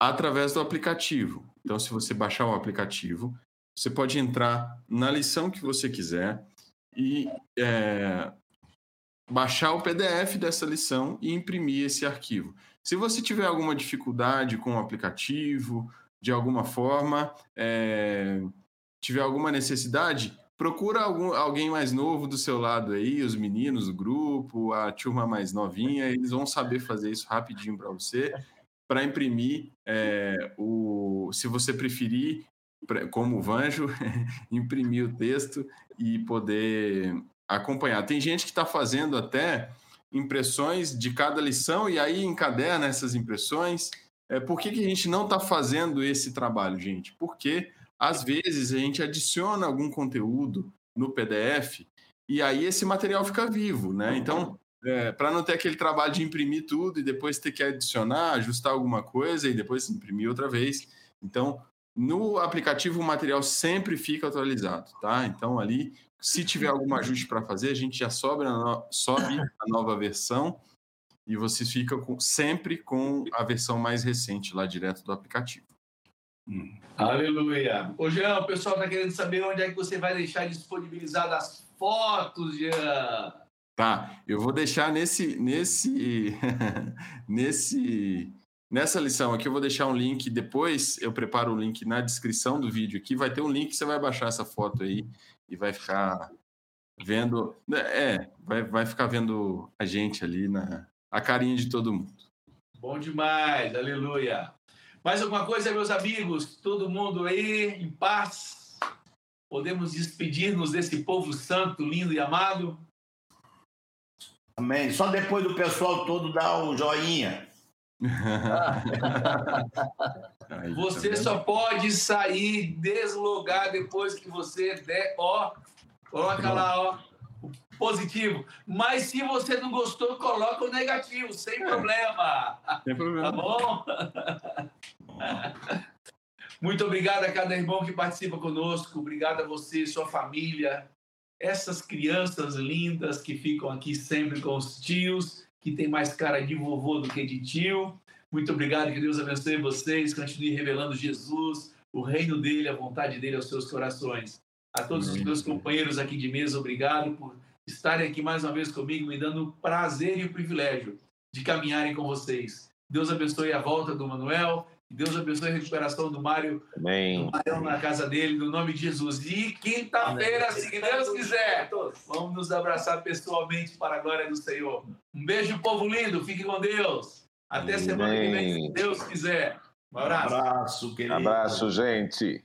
através do aplicativo. Então, se você baixar o aplicativo, você pode entrar na lição que você quiser e é, baixar o PDF dessa lição e imprimir esse arquivo. Se você tiver alguma dificuldade com o aplicativo, de alguma forma, é, tiver alguma necessidade, procura algum, alguém mais novo do seu lado aí, os meninos do grupo, a turma mais novinha, eles vão saber fazer isso rapidinho para você para imprimir é, o, se você preferir, como o Vanjo, imprimir o texto e poder acompanhar. Tem gente que está fazendo até impressões de cada lição e aí encaderna essas impressões. É, por que, que a gente não está fazendo esse trabalho, gente? Porque às vezes a gente adiciona algum conteúdo no PDF e aí esse material fica vivo, né? Então é, para não ter aquele trabalho de imprimir tudo e depois ter que adicionar, ajustar alguma coisa e depois imprimir outra vez. Então, no aplicativo o material sempre fica atualizado, tá? Então ali, se tiver algum ajuste para fazer, a gente já sobe a, no... sobe a nova versão e você fica com... sempre com a versão mais recente lá direto do aplicativo. Hum. Aleluia. Ô, Jean, o pessoal está querendo saber onde é que você vai deixar disponibilizadas as fotos, Jean. Tá, eu vou deixar nesse, nesse, nesse, nessa lição aqui, eu vou deixar um link depois, eu preparo o um link na descrição do vídeo aqui, vai ter um link, você vai baixar essa foto aí e vai ficar vendo, é, vai, vai ficar vendo a gente ali, na, a carinha de todo mundo. Bom demais, aleluia. Mais alguma coisa, meus amigos? Todo mundo aí em paz? Podemos despedir-nos desse povo santo, lindo e amado? Amém. Só depois do pessoal todo dar o joinha. você tá só pode sair, deslogar depois que você der, ó, coloca lá, ó, positivo. Mas se você não gostou, coloca o negativo, sem é. problema. Sem problema. Tá bom? Muito obrigado a cada irmão que participa conosco. Obrigado a você, sua família, essas crianças lindas que ficam aqui sempre com os tios, que tem mais cara de vovô do que de tio. Muito obrigado, que Deus abençoe vocês, continue revelando Jesus, o reino dele, a vontade dele aos seus corações. A todos Amém. os meus companheiros aqui de mesa, obrigado por estarem aqui mais uma vez comigo, me dando o prazer e o privilégio de caminharem com vocês. Deus abençoe a volta do Manuel, Deus abençoe a recuperação do Mário, Amém. do Mário na casa dele, no nome de Jesus. E quinta-feira, se Deus quiser, vamos nos abraçar pessoalmente para a glória do Senhor. Um beijo, povo lindo. Fique com Deus. Até Amém. semana que vem, se Deus quiser. Um abraço. Um abraço, querido. Abraço, gente.